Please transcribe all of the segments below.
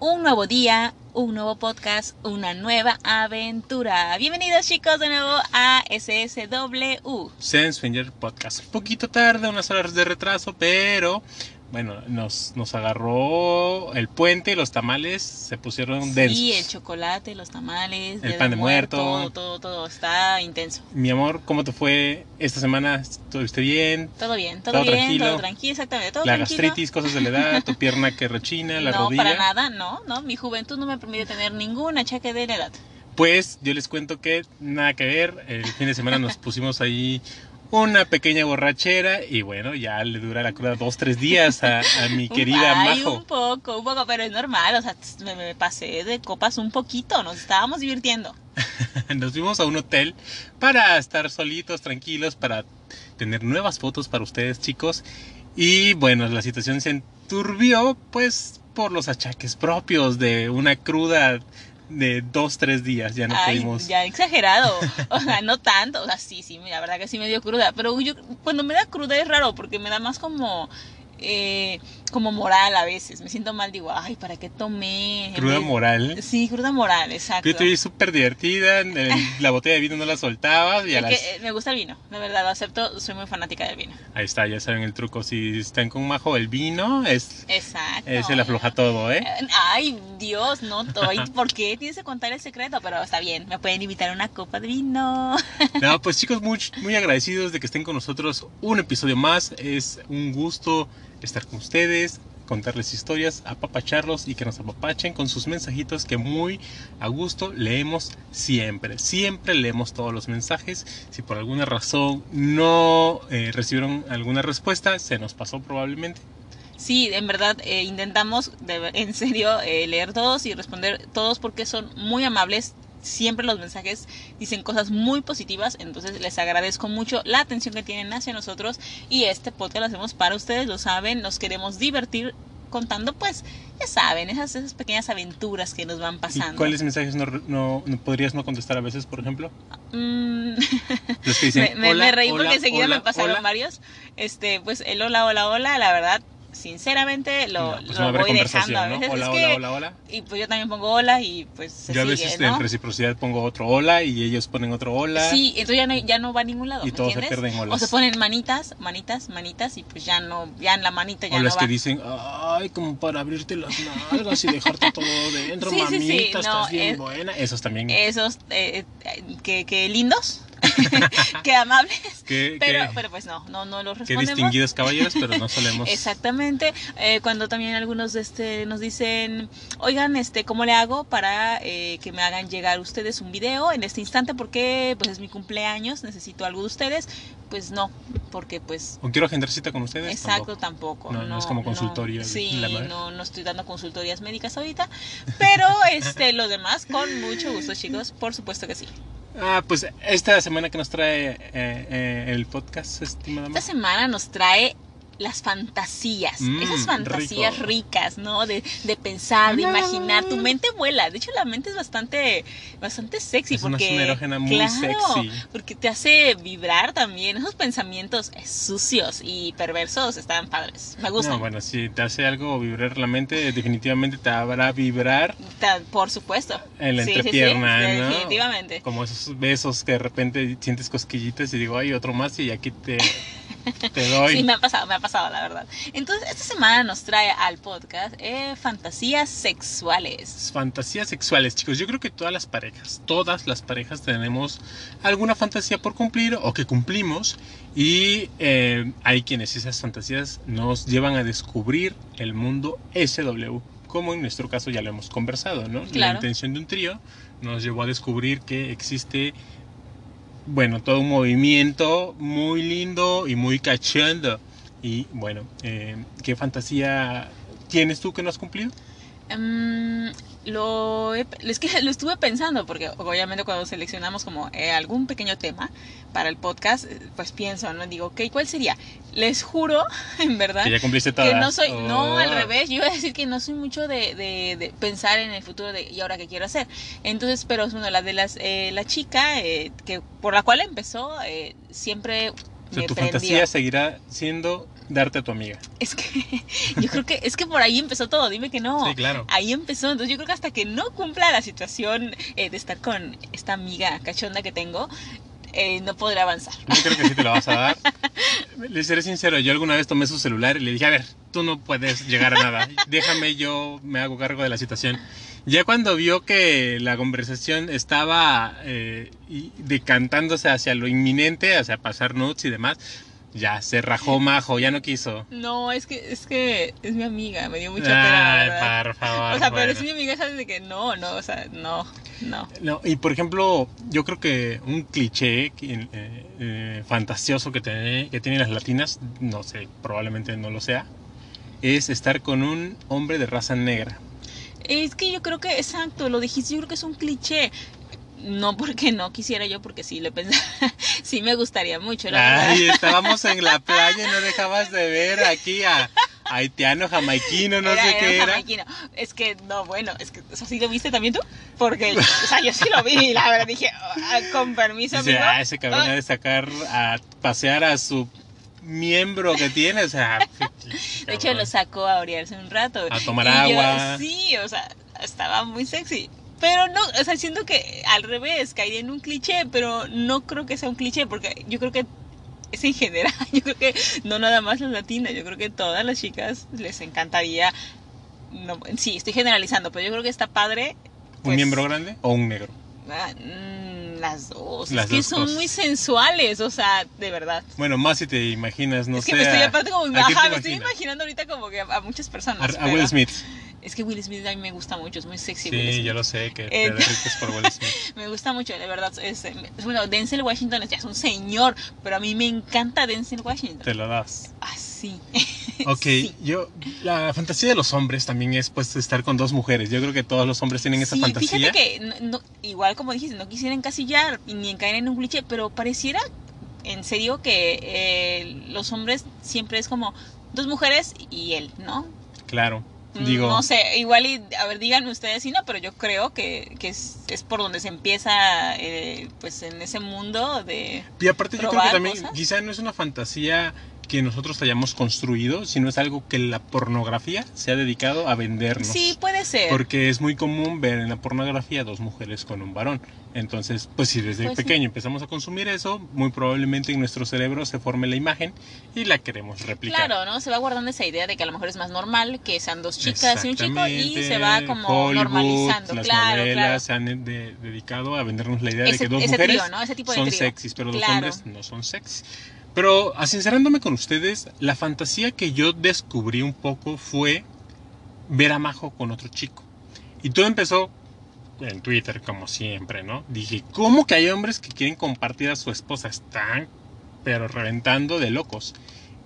un nuevo día, un nuevo podcast, una nueva aventura. Bienvenidos chicos de nuevo a SSW. Sense Finger Podcast. Un poquito tarde, unas horas de retraso, pero bueno, nos, nos agarró el puente, los tamales se pusieron densos. Sí, el chocolate, los tamales, El pan de muerto. Todo, todo, todo está intenso. Mi amor, ¿cómo te fue esta semana? ¿Estuviste bien? Todo bien, todo, Todo bien, tranquilo. todo tranquilo, exactamente, todo la tranquilo. gastritis, cosas de la edad, tu pierna que rechina, la no, rodilla. para nada, no, no, mi juventud no me permite tener ningún achaque de la edad. Pues yo les cuento que nada que ver. El fin de semana nos pusimos ahí una pequeña borrachera y bueno, ya le dura la cruda dos, tres días a, a mi querida Ay, Majo. un poco, un poco, pero es normal, o sea, me, me pasé de copas un poquito, nos estábamos divirtiendo. Nos fuimos a un hotel para estar solitos, tranquilos, para tener nuevas fotos para ustedes, chicos. Y bueno, la situación se enturbió, pues, por los achaques propios de una cruda de dos, tres días. Ya no Ay, pudimos. ya exagerado. O sea, no tanto. O sea, sí, sí, la verdad que sí me dio cruda. Pero yo, cuando me da cruda es raro porque me da más como, eh, como moral a veces. Me siento mal, digo, ay, ¿para qué tomé? Cruda moral. Sí, cruda moral, exacto. Yo vi súper divertida, la botella de vino no la soltabas y a Es las... que, eh, me gusta el vino, la verdad, lo acepto, soy muy fanática del vino. Ahí está, ya saben el truco. Si están con Majo, el vino es, Exacto. es el afloja todo, ¿eh? Ay, Dios, no, ay, ¿por qué tienes que contar el secreto? Pero está bien, me pueden invitar a una copa de vino. No, pues chicos, muy, muy agradecidos de que estén con nosotros un episodio más. Es un gusto estar con ustedes, contarles historias, apapacharlos y que nos apapachen con sus mensajitos que muy a gusto leemos siempre. Siempre leemos todos los mensajes. Si por alguna razón no eh, recibieron alguna respuesta, se nos pasó probablemente. Sí, en verdad eh, intentamos en serio eh, leer todos y responder todos porque son muy amables. Siempre los mensajes dicen cosas muy positivas, entonces les agradezco mucho la atención que tienen hacia nosotros y este podcast lo hacemos para ustedes, lo saben, nos queremos divertir contando pues, ya saben, esas, esas pequeñas aventuras que nos van ¿Y pasando. cuáles mensajes no, no- no podrías no contestar a veces, por ejemplo? Mm, Los que dicen, me, me- "Hola, me reí hola, porque enseguida hola, me pasaron hola". varios. Este, pues el hola, hola, hola, la verdad, sinceramente lo, No, pues lo no voy dejando a ¿no? veces. Hola, es hola, que- hola, hola. Y pues yo también pongo hola y pues se Yo a sigue, veces ¿no? en reciprocidad pongo otro hola y ellos ponen otro hola. Sí, entonces ya no, ya no va a ningún lado, Y ¿me todos se entiendes? pierden O olas. se ponen manitas, manitas, manitas y pues ya no, ya en la manita ya o no las va. que dicen, ay, como para abrirte las nalgas y dejarte todo dentro, Sí, sí, mamita, sí, no, estás bien es- buena. Esos también. Esos, eh, eh, que, que lindos, que amables, pero, pero pues no, no, no los respondemos. distinguidos caballeros, pero no solemos. Exactamente. Eh, cuando también algunos este, nos dicen, oigan, este, ¿cómo le hago para eh, que me hagan llegar ustedes un video en este instante? Porque pues es mi cumpleaños, necesito algo de ustedes. Pues no, porque pues ¿O quiero agendar cita con ustedes? Exacto, Tampoco. tampoco. No, no es como consultorio, sí, la no, no estoy dando consultorías médicas ahorita. Pero este, lo demás, con mucho gusto, chicos. Por supuesto que sí. Ah, pues esta semana que nos trae eh, eh, el podcast, estimada Esta semana nos trae las fantasías, Mm, esas fantasías rico. ricas, ¿no? De, de pensar, de No. imaginar. Tu mente vuela. De hecho, la mente es bastante, bastante sexy. Es una porque, zona erógena muy claro, sexy. Porque te hace vibrar también. Esos pensamientos sucios y perversos están padres. Me gustan. No, bueno, si te hace algo vibrar la mente, definitivamente te habrá vibrar Por supuesto. en la Sí, sí, sí, entrepierna, ¿no? Definitivamente. Como esos besos que de repente sientes cosquillitas y digo, ay, otro más y aquí te, te doy. Sí, me ha pasado, me ha pasado, la verdad. Entonces, esta semana nos trae al podcast eh, fantasías sexuales. Fantasías sexuales, chicos. Yo creo que todas las parejas, todas las parejas tenemos alguna fantasía por cumplir o que cumplimos. Y eh, hay quienes esas fantasías nos llevan a descubrir el mundo SW. Como en nuestro caso ya lo hemos conversado, ¿no? La Claro. intención de un trío nos llevó a descubrir que existe, bueno, todo un movimiento muy lindo y muy cachondo. Y bueno, eh, ¿qué fantasía tienes tú que no has cumplido? Mm, lo, he- es que lo estuve pensando porque obviamente cuando seleccionamos como eh, algún pequeño tema para el podcast, eh, pues pienso, ¿no? Digo, ok, ¿cuál sería? Les juro, en verdad, Que ya cumpliste todas. que no soy, no, Oh. al revés, yo iba a decir que no soy mucho de, de- de pensar en el futuro de y ahora qué quiero hacer. Entonces, pero bueno, la de las, eh, la chica eh, que por la cual empezó, eh, siempre O sea, me tu prendió. fantasía seguirá siendo darte a tu amiga. Es que yo creo que es que por ahí empezó todo, dime que no. Sí, claro. Ahí empezó, entonces yo creo que hasta que no cumpla la situación eh, de estar con esta amiga cachonda que tengo, eh, no podré avanzar. Yo creo que sí te lo vas a dar. Le seré sincero, yo alguna vez tomé su celular y le dije, a ver, tú no puedes llegar a nada, déjame, yo me hago cargo de la situación. Ya cuando vio que la conversación estaba eh, decantándose hacia lo inminente, hacia pasar notes y demás, ya se rajó majo, ya no quiso. No, es que es que es mi amiga, me dio mucha pena, Ay, por favor. O sea, pero es mi amiga, sabes de que no, no, o sea, no, no. No, y por ejemplo, yo creo que un cliché eh, eh, fantasioso que, tiene- que tienen las latinas, no sé, probablemente no lo sea, es estar con un hombre de raza negra. Es que yo creo que, exacto, lo dijiste, yo creo que es un cliché. No porque no quisiera yo, porque sí le pensaba, sí me gustaría mucho, la verdad. Ay, estábamos en la playa y no dejabas de ver aquí a haitiano, jamaiquino, no Era- sé era qué era. jamaiquino. Es que, no, bueno, es que, o sea, ¿sí lo viste también tú? Porque, o sea, yo sí lo vi y la verdad dije, ah, con permiso, Dice, amigo. ah, ese cabrón ha de sacar a pasear a su miembro que tiene, o sea... De hecho, lo sacó a orearse un rato. A tomar Y yo, agua. sí, o sea, estaba muy sexy. Pero no, o sea, siento que al revés, caí en un cliché, pero no creo que sea un cliché, porque yo creo que es en general, yo creo que no nada más las latinas, yo creo que todas las chicas les encantaría, no, sí, estoy generalizando, pero yo creo que está padre. ¿Un pues, miembro grande o un negro? ah, mm, las dos, Las es que son cosas. muy sensuales, o sea, de verdad. Bueno, más si te imaginas, no es sé... que me estoy aparte como, ¿a quién te ajá, me estoy imaginando ahorita como que a, a muchas personas. A, Will Smith. Es que Will Smith a mí me gusta mucho, es muy sexy. Will Sí, Smith. yo lo sé, que Eh, te por Will Smith. Me gusta mucho, de verdad. Es, es- bueno, Denzel Washington es, ya es un señor, pero a mí me encanta Denzel Washington. Te lo das. Así. Ok, Sí. yo... La fantasía de los hombres también es pues estar con dos mujeres. Yo creo que todos los hombres tienen esa Sí, fantasía. Fíjate que, no- no- igual como dijiste, no quisiera encasillar ni caer en un cliché, pero pareciera en serio que eh, los hombres siempre es como dos mujeres y él, ¿no? Claro. Mm, Digo, No sé, igual y, a ver, díganme ustedes si no, pero yo creo que, que es, es por donde se empieza, eh, pues, en ese mundo de... y aparte yo creo que también cosas. quizá no es una fantasía que nosotros hayamos construido, sino es algo que la pornografía se ha dedicado a vendernos. Sí, puede ser. Porque es muy común ver en la pornografía dos mujeres con un varón. Entonces, pues si desde Pues sí. pequeño empezamos a consumir eso, muy probablemente en nuestro cerebro se forme la imagen y la queremos replicar. Claro, ¿no? Se va guardando esa idea de que a lo mejor es más normal que sean dos chicas y un chico y se va como Hollywood, normalizando. Las claro, novelas claro. se han de- dedicado a vendernos la idea de Ese, que dos mujeres trío, ¿no? Ese tipo de son trío. sexys, pero los Claro. hombres no son sexys. Pero sincerándome con ustedes, la fantasía que yo descubrí un poco fue ver a Majo con otro chico. Y todo empezó en Twitter, como siempre, ¿no? Dije, ¿cómo que hay hombres que quieren compartir a su esposa? Están, pero reventando de locos.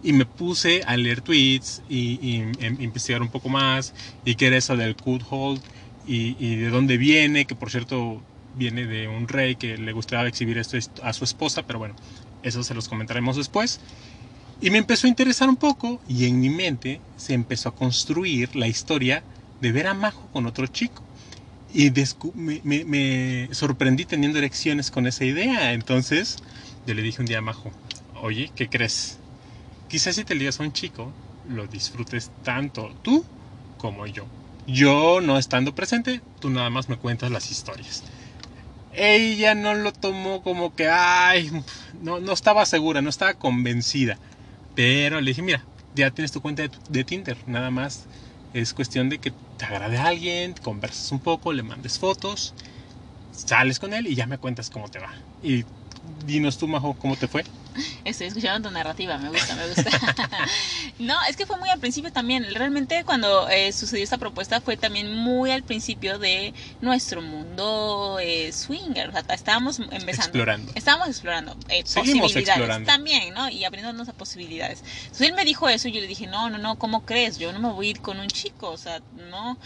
Y me puse a leer tweets y, y em- investigar un poco más. Y qué era eso del cut hold y, y de dónde viene, que por cierto viene de un rey que le gustaba exhibir esto a su esposa, pero bueno, eso se los comentaremos después. Y me empezó a interesar un poco y en mi mente se empezó a construir la historia de ver a Majo con otro chico. Y me- me sorprendí teniendo erecciones con esa idea. Entonces yo le dije un día a Majo, oye, ¿qué crees? Quizás si te ligas a un chico, lo disfrutes tanto tú como yo. Yo no estando presente, tú nada más me cuentas las historias. Ella no lo tomó como que, ay, no, no estaba segura, no estaba convencida. Pero le dije, mira, ya tienes tu cuenta de, de Tinder, nada más es cuestión de que te agrade a alguien, conversas un poco, le mandes fotos, sales con él y ya me cuentas cómo te va. Y dinos tú, Majo, cómo te fue. Estoy escuchando tu narrativa, me gusta, me gusta. no, es que fue muy al principio también. Realmente cuando eh, sucedió esta propuesta fue también muy al principio de nuestro mundo eh, swinger. O sea, estábamos empezando. Explorando. Estábamos explorando eh, posibilidades explorando. también, ¿no? Y abriéndonos a posibilidades. Entonces él me dijo eso y yo le dije, no, no, no, ¿cómo crees? Yo no me voy a ir con un chico, o sea, no.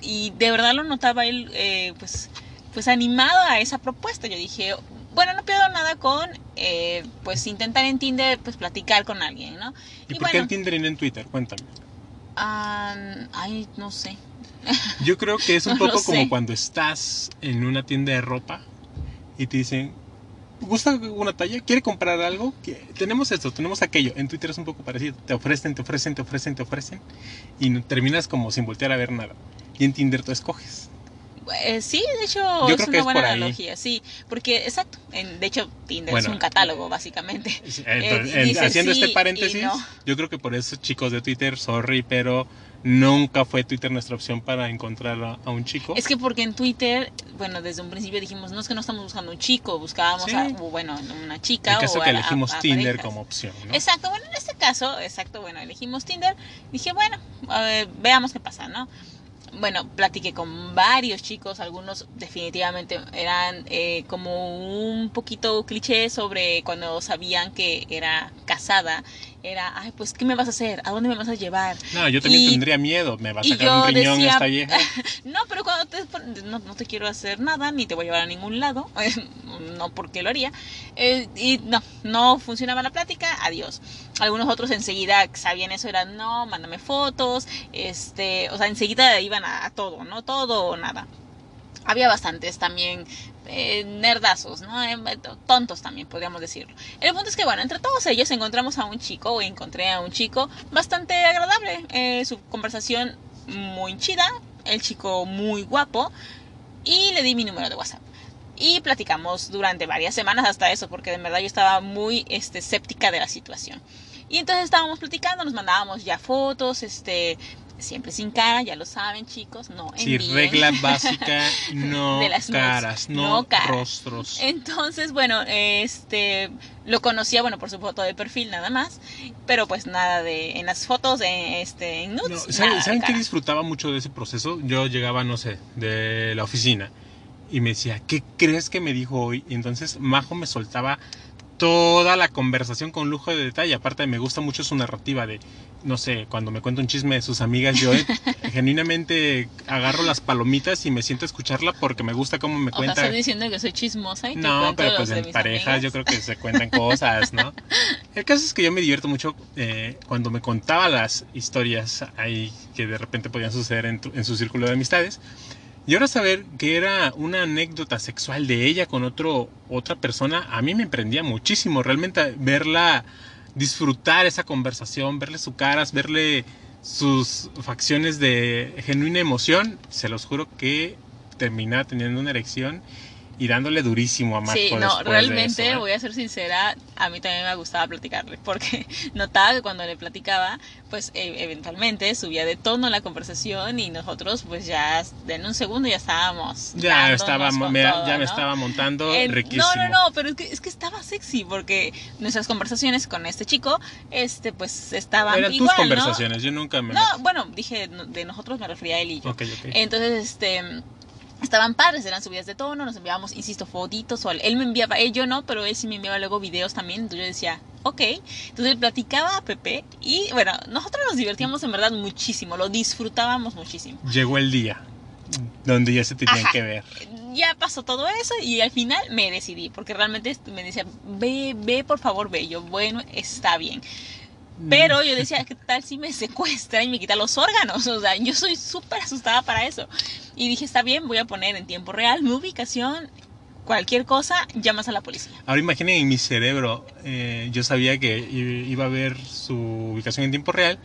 Y de verdad lo notaba él, eh, pues, pues animado a esa propuesta. Yo dije, bueno, no pierdo nada con, eh, pues, intentar en Tinder, pues, platicar con alguien, ¿no? ¿Y, Y por qué en Tinder y no en Twitter? Cuéntame. Ah, ay, no sé. Yo creo que es un No poco como cuando estás en una tienda de ropa y te dicen, gusta una talla, quiere comprar algo, que- tenemos esto, tenemos aquello. En Twitter es un poco parecido. Te ofrecen, te ofrecen, te ofrecen, te ofrecen. Y terminas como sin voltear a ver nada. Y en Tinder tú escoges. Eh, sí, de hecho Yo es una buena analogía, sí, porque exacto, en- de hecho Tinder Bueno, es un catálogo básicamente. Eh, en- haciendo sí este paréntesis, no. yo creo que por eso, chicos de Twitter, sorry, pero nunca fue Twitter nuestra opción para encontrar a, a un chico. Es que porque en Twitter, bueno, desde un principio dijimos, no es que no estamos buscando un chico, buscábamos Sí. a, o bueno, una chica el caso o que a- elegimos Tinder como opción, ¿no? Exacto, bueno, en este caso, exacto, bueno, elegimos Tinder. Dije, bueno, ver, veamos qué pasa, ¿no? Bueno, platiqué con varios chicos, algunos definitivamente eran eh, como un poquito cliché sobre cuando sabían que era casada. Era, ay, pues, ¿qué me vas a hacer? ¿A dónde me vas a llevar? No, yo también y- tendría miedo. Me va a sacar un riñón decía- esta vieja. No, pero cuando te no, no te quiero hacer nada, ni te voy a llevar a ningún lado, no porque lo haría. Eh, y no, no funcionaba la plática, adiós. Algunos otros enseguida sabían eso, eran no, mándame fotos, este, o sea, enseguida iban a, a todo, ¿no? Todo o nada. Había bastantes también eh, nerdazos, ¿no? Eh, tontos también, podríamos decirlo. El punto es que, bueno, entre todos ellos encontramos a un chico, o encontré a un chico bastante agradable. Eh, su conversación muy chida, el chico muy guapo, y le di mi número de WhatsApp. Y platicamos durante varias semanas hasta eso, porque de verdad yo estaba muy este, escéptica de la situación. Y entonces estábamos platicando, nos mandábamos ya fotos, este, siempre sin cara, ya lo saben chicos, no Sí, envíen. regla básica, no De las caras, no, no caras. rostros. Entonces, bueno, este lo conocía, bueno, por su foto de perfil nada más, pero pues nada de en las fotos de este en No, nudes, ¿Saben, ¿saben qué cara. disfrutaba mucho de ese proceso? Yo llegaba, no sé, de la oficina y me decía, ¿qué crees que me dijo hoy? Y entonces Majo me soltaba toda la conversación con lujo de detalle. Aparte, me gusta mucho su narrativa de, no sé, cuando me cuenta un chisme de sus amigas, yo eh, genuinamente agarro las palomitas y me siento a escucharla porque me gusta cómo me O cuenta. estás diciendo que soy chismosa y No, pero pues en parejas amigas. yo creo que se cuentan cosas, ¿no? El caso es que yo me divierto mucho eh, cuando me contaba las historias ahí que de repente podían suceder en, tu- en su círculo de amistades. Y ahora saber que era una anécdota sexual de ella con otro, otra persona, a mí me prendía muchísimo. Realmente verla disfrutar esa conversación, verle su caras, verle sus facciones de genuina emoción, se los juro que terminaba teniendo una erección y dándole durísimo a Marco Sí, no, de realmente, eso, ¿eh? voy a ser sincera, a mí también me gustaba platicarle, porque notaba que cuando le platicaba, pues e- eventualmente subía de tono la conversación y nosotros pues ya en un segundo ya estábamos. Ya, estaba, me, todo, ya me ¿no? estaba montando riquísimo. No, no, no, pero es que, es que estaba sexy porque nuestras conversaciones con este chico, este, pues estaban Eran igual, tus ¿no? conversaciones, yo nunca me... No, bueno, dije no- de nosotros me refería a él y yo. Ok, ok. Entonces, este, estaban padres, eran subidas de tono, nos enviábamos, insisto, fotitos, o él me enviaba, él yo no, pero él sí me enviaba luego videos también, entonces yo decía, ok, entonces platicaba a Pepe y bueno, nosotros nos divertíamos en verdad muchísimo, lo disfrutábamos muchísimo. Llegó el día donde ya se tenían Ajá. que ver. Ya pasó todo eso y al final me decidí, porque realmente me decía, ve, ve, por favor, ve, yo, bueno, está bien. Pero yo decía, ¿qué tal si me secuestra y me quita los órganos? O sea, yo soy súper asustada para eso. Y dije, está bien, voy a poner en tiempo real mi ubicación, cualquier cosa, llamas a la policía. Ahora imaginen en mi cerebro, eh, yo sabía que i- iba a ver su ubicación en tiempo real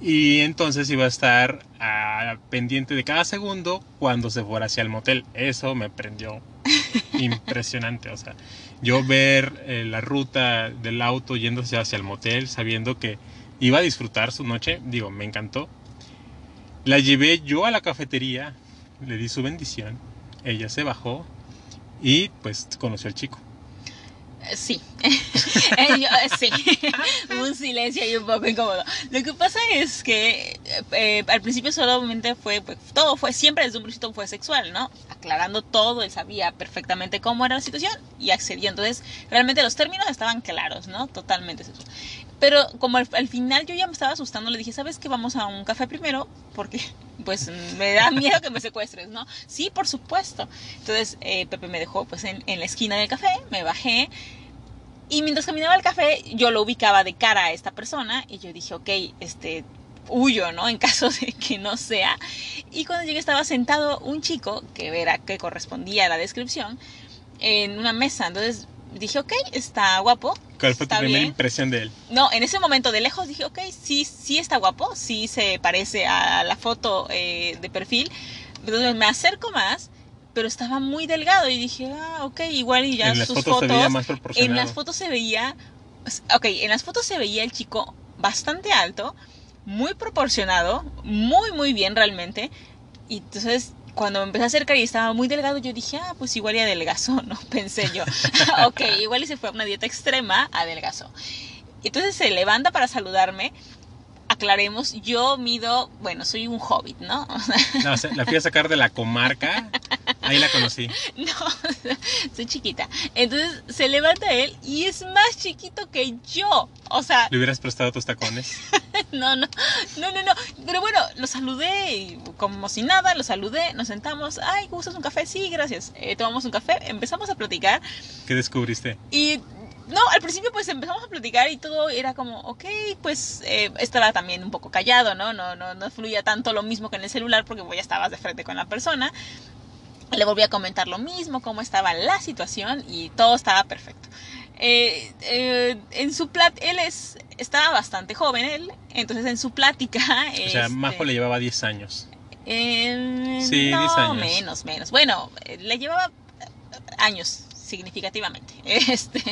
y entonces iba a estar ah, pendiente de cada segundo cuando se fuera hacia el motel. Eso me prendió impresionante. O sea, yo ver eh, la ruta del auto yéndose hacia el motel sabiendo que iba a disfrutar su noche, digo, me encantó. La llevé yo a la cafetería, le di su bendición, ella se bajó y pues conoció al chico. Sí, Eh, yo, eh, sí, un silencio y un poco incómodo. Lo que pasa es que eh, al principio solamente fue, pues, todo fue, siempre desde un principio fue sexual, ¿no? Aclarando todo, él sabía perfectamente cómo era la situación y accedió. Entonces, realmente los términos estaban claros, ¿no? Totalmente sexual. Pero como al, al final yo ya me estaba asustando, le dije, ¿sabes qué? Vamos a un café primero, porque pues me da miedo que me secuestres, ¿no? Sí, por supuesto. Entonces eh, Pepe me dejó pues en, en la esquina del café, me bajé. Y mientras caminaba al café, yo lo ubicaba de cara a esta persona y yo dije, ok, este, huyo, ¿no? En caso de que no sea. Y cuando llegué estaba sentado un chico que era que correspondía a la descripción en una mesa. Entonces dije, ok, está guapo. ¿Cuál fue tu primera bien. impresión de él? No, en ese momento de lejos dije, ok, sí, sí está guapo, sí se parece a la foto eh, de perfil. Entonces me acerco más, pero estaba muy delgado y dije, ah, ok, igual y ya en las sus fotos, se veía más en las fotos se veía, ok, en las fotos se veía el chico bastante alto, muy proporcionado, muy, muy bien realmente. Y entonces cuando me empecé a acercar y estaba muy delgado, yo dije, ah, pues igual y adelgazó, ¿no? Pensé yo. ok, igual y se fue a una dieta extrema, adelgazó. Entonces se levanta para saludarme. Aclaremos, yo mido, bueno, soy un hobbit, ¿no? No, la fui a sacar de la comarca. Ahí la conocí. No, soy chiquita. Entonces se levanta él y es más chiquito que yo. O sea, ¿Le hubieras prestado tus tacones? no, no, no, no, no. Pero bueno, lo saludé y como si nada, lo saludé, nos sentamos. Ay, ¿gustas un café? Sí, gracias. Eh, tomamos un café, empezamos a platicar ¿Qué descubriste? y no, al principio pues empezamos a platicar y todo era como, ok, pues eh, estaba también un poco callado, ¿no? No, no, no fluía tanto lo mismo que en el celular porque pues, ya estabas de frente con la persona. Le volví a comentar lo mismo, cómo estaba la situación y todo estaba perfecto. Eh, eh, en su plat él es, estaba bastante joven, él, entonces en su plática... O sea, este, Majo le llevaba 10 años. eh, Sí, no, 10 años. menos, menos. Bueno, le llevaba años significativamente. Este,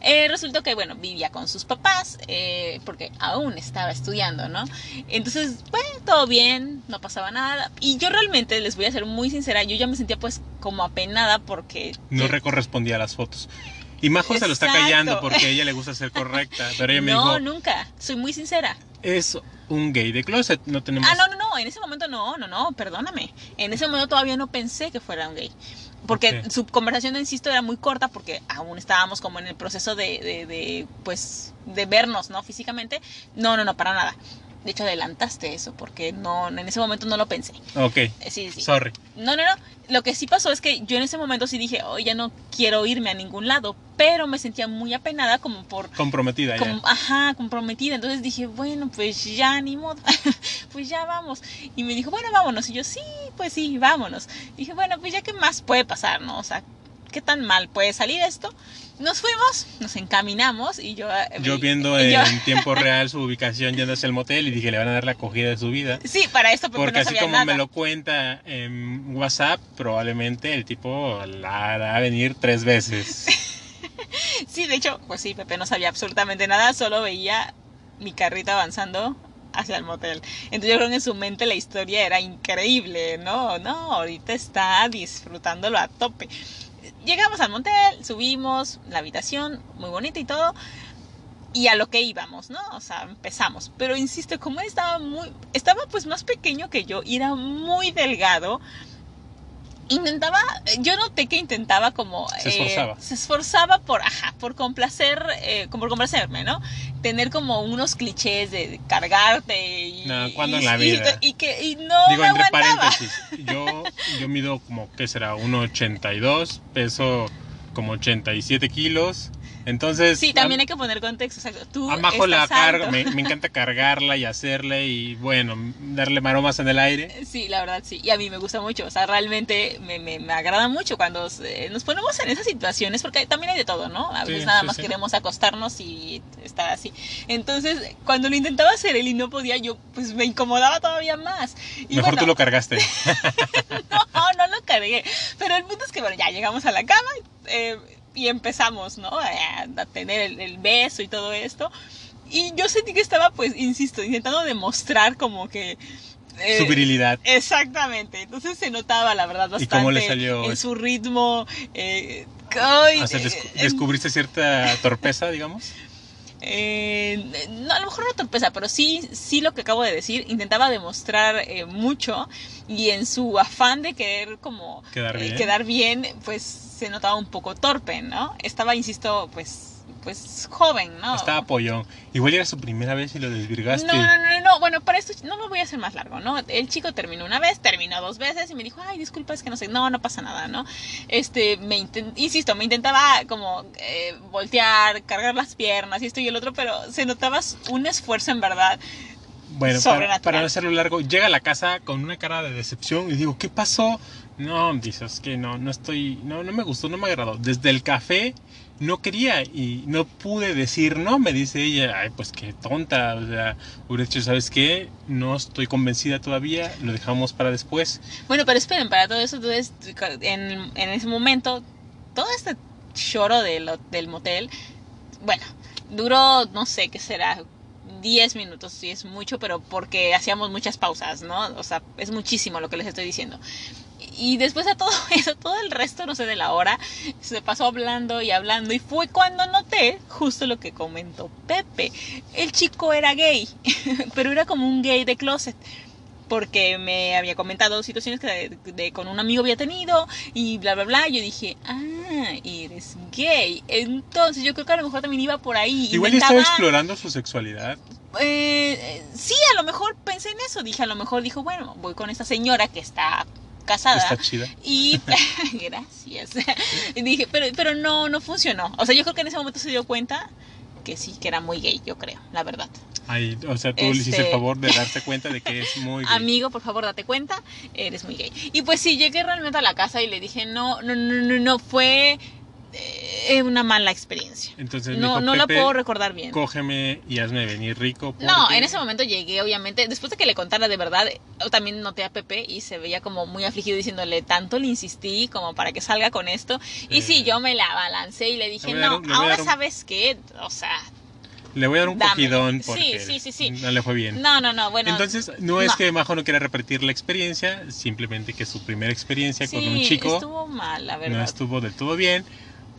eh, resultó que, bueno, vivía con sus papás eh, porque aún estaba estudiando, ¿no? Entonces, bueno, todo bien, no pasaba nada. Y yo realmente, les voy a ser muy sincera, yo ya me sentía pues como apenada porque... No recorrespondía a las fotos. Y Majo se lo está Exacto. callando porque a ella le gusta ser correcta. Pero ella me no, dijo, nunca. Soy muy sincera. es un gay de closet. No tenemos... Ah, no, no, no. En ese momento no, no, no. Perdóname. En ese momento todavía no pensé que fuera un gay. Porque su conversación, insisto, era muy corta porque aún estábamos como en el proceso de, de, de, pues, de vernos, ¿no? Físicamente. No, no, no, para nada. De hecho, adelantaste eso porque no, en ese momento no lo pensé. Ok, Sí, sí. sorry. No, no, no. Lo que sí pasó es que yo en ese momento sí dije, oh, ya no quiero irme a ningún lado. Pero me sentía muy apenada como por Comprometida ya. ajá, comprometida. Entonces dije, bueno, pues ya ni modo, pues ya vamos. Y me dijo, bueno, vámonos. Y yo, sí, pues sí, vámonos. dije, bueno, pues ya qué más puede pasar, ¿no? O sea, ¿qué tan mal puede salir esto? Nos fuimos, nos encaminamos y yo... eh, Yo vi- viendo en yo- tiempo real su ubicación yendo hacia el motel y dije, le van a dar la acogida de su vida. Sí, para esto Porque no así como nada. me lo cuenta en WhatsApp, probablemente el tipo la hará venir tres veces. Sí, de hecho, pues sí, Pepe no sabía absolutamente nada, solo veía mi carrito avanzando hacia el motel. Entonces yo creo que en su mente la historia era increíble, ¿no? No, ahorita está disfrutándolo a tope. Llegamos al motel, subimos, la habitación, muy bonita y todo. Y a lo que íbamos, ¿no? O sea, empezamos. Pero insisto, como estaba muy. Estaba pues más pequeño que yo y era muy delgado. Intentaba. Yo noté que intentaba como. Se esforzaba. se esforzaba por. Ajá, por complacer. eh, por complacerme, ¿no? Tener como unos clichés de, de cargarte y. No, ¿cuándo y- en la y- vida? Y, que. Y no Digo, me entre aguantaba. paréntesis, yo, yo mido como, ¿qué será? 1,82, peso como 87 kilos. Entonces, Sí, también hay que poner contexto. O sea, tú. a Majo la alto. me, me encanta cargarla y hacerle y bueno, darle maromas en el aire. Sí, la verdad sí. Y a mí me gusta mucho. O sea, realmente me, me, me agrada mucho cuando eh, nos ponemos en esas situaciones, porque también hay de todo, ¿no? A Sí, veces nada sí, más sí. queremos acostarnos y estar así. Entonces, cuando lo intentaba hacer él y no podía, yo pues me incomodaba todavía más. Y Mejor bueno, tú lo cargaste. no, no lo cargué. Pero el punto es que, bueno, ya llegamos a la cama eh, y empezamos, ¿no? A, tener el, el beso y todo esto. Y yo sentí que estaba, pues, insisto, intentando demostrar como que... eh, Su virilidad. Exactamente, entonces se notaba la verdad ¿Y bastante cómo le salió en su ritmo. Eh, ay, O sea, eh, descubriste cierta torpeza, digamos. Eh, no, a lo mejor no torpeza, pero sí, sí lo que acabo de decir, intentaba demostrar eh, mucho y en su afán de querer como Quedar eh, bien. quedar bien, pues se notaba un poco torpe, ¿no? Estaba, insisto, pues, pues joven, ¿no? Estaba pollón. Igual era su primera vez y lo desvirgaste. No, no, no, no, bueno, para esto no lo voy a hacer más largo, ¿no? El chico terminó una vez, terminó dos veces y me dijo, ay, disculpa, es que no sé, no, no pasa nada, ¿no? Este, me insisto, me intentaba como eh, voltear, cargar las piernas y esto y el otro, pero se notaba un esfuerzo en verdad. Bueno, para, para no hacerlo largo, llega a la casa con una cara de decepción y digo, ¿qué pasó? No, dices que no, no estoy, no, no me gustó, no me agradó. Desde el café no quería y no pude decir no, me dice ella, ay, pues qué tonta, o sea, hubiera dicho, ¿sabes qué? No estoy convencida todavía, lo dejamos para después. Bueno, pero esperen, para todo eso, entonces, en, en ese momento, todo este choro del, motel, bueno, duró, no sé qué será, 10 minutos, sí es mucho, pero porque hacíamos muchas pausas, ¿no? O sea, es muchísimo lo que les estoy diciendo. Y después de todo eso, todo el resto, no sé, de la hora, se pasó hablando y hablando. Y fue cuando noté justo lo que comentó Pepe. El chico era gay, pero era como un gay de closet porque me había comentado situaciones que de, con un amigo había tenido y bla, bla, bla. Yo dije, ah, eres gay. Entonces yo creo que a lo mejor también iba por ahí. Igual estaba explorando su sexualidad. Eh, sí, a lo mejor pensé en eso. Dije, a lo mejor dijo, bueno, voy con esta señora que está casada. Está chida. Y gracias. Y dije, pero, pero no, no funcionó. O sea, yo creo que en ese momento se dio cuenta que sí, que era muy gay, yo creo, la verdad. Ay, o sea, tú le hiciste el este favor de darse cuenta de que es muy gay. Amigo, por favor, date cuenta, eres muy gay. Y pues sí, llegué realmente a la casa y le dije, no, no, no, no, no fue eh, una mala experiencia. Entonces, no, no la puedo recordar bien. Cógeme y hazme venir rico. No, en ese momento llegué, obviamente, después de que le contara de verdad, también noté a Pepe y se veía como muy afligido diciéndole, tanto le insistí como para que salga con esto. Y sí, yo me la balancé y le dije, no, ahora sabes qué, o sea, le voy a dar un cogidón porque sí, sí, sí, no le fue bien. No, no, no, bueno. Entonces, no es que Majo no quiera repetir la experiencia, simplemente que su primera experiencia con un chico estuvo mal, la verdad. no estuvo del todo bien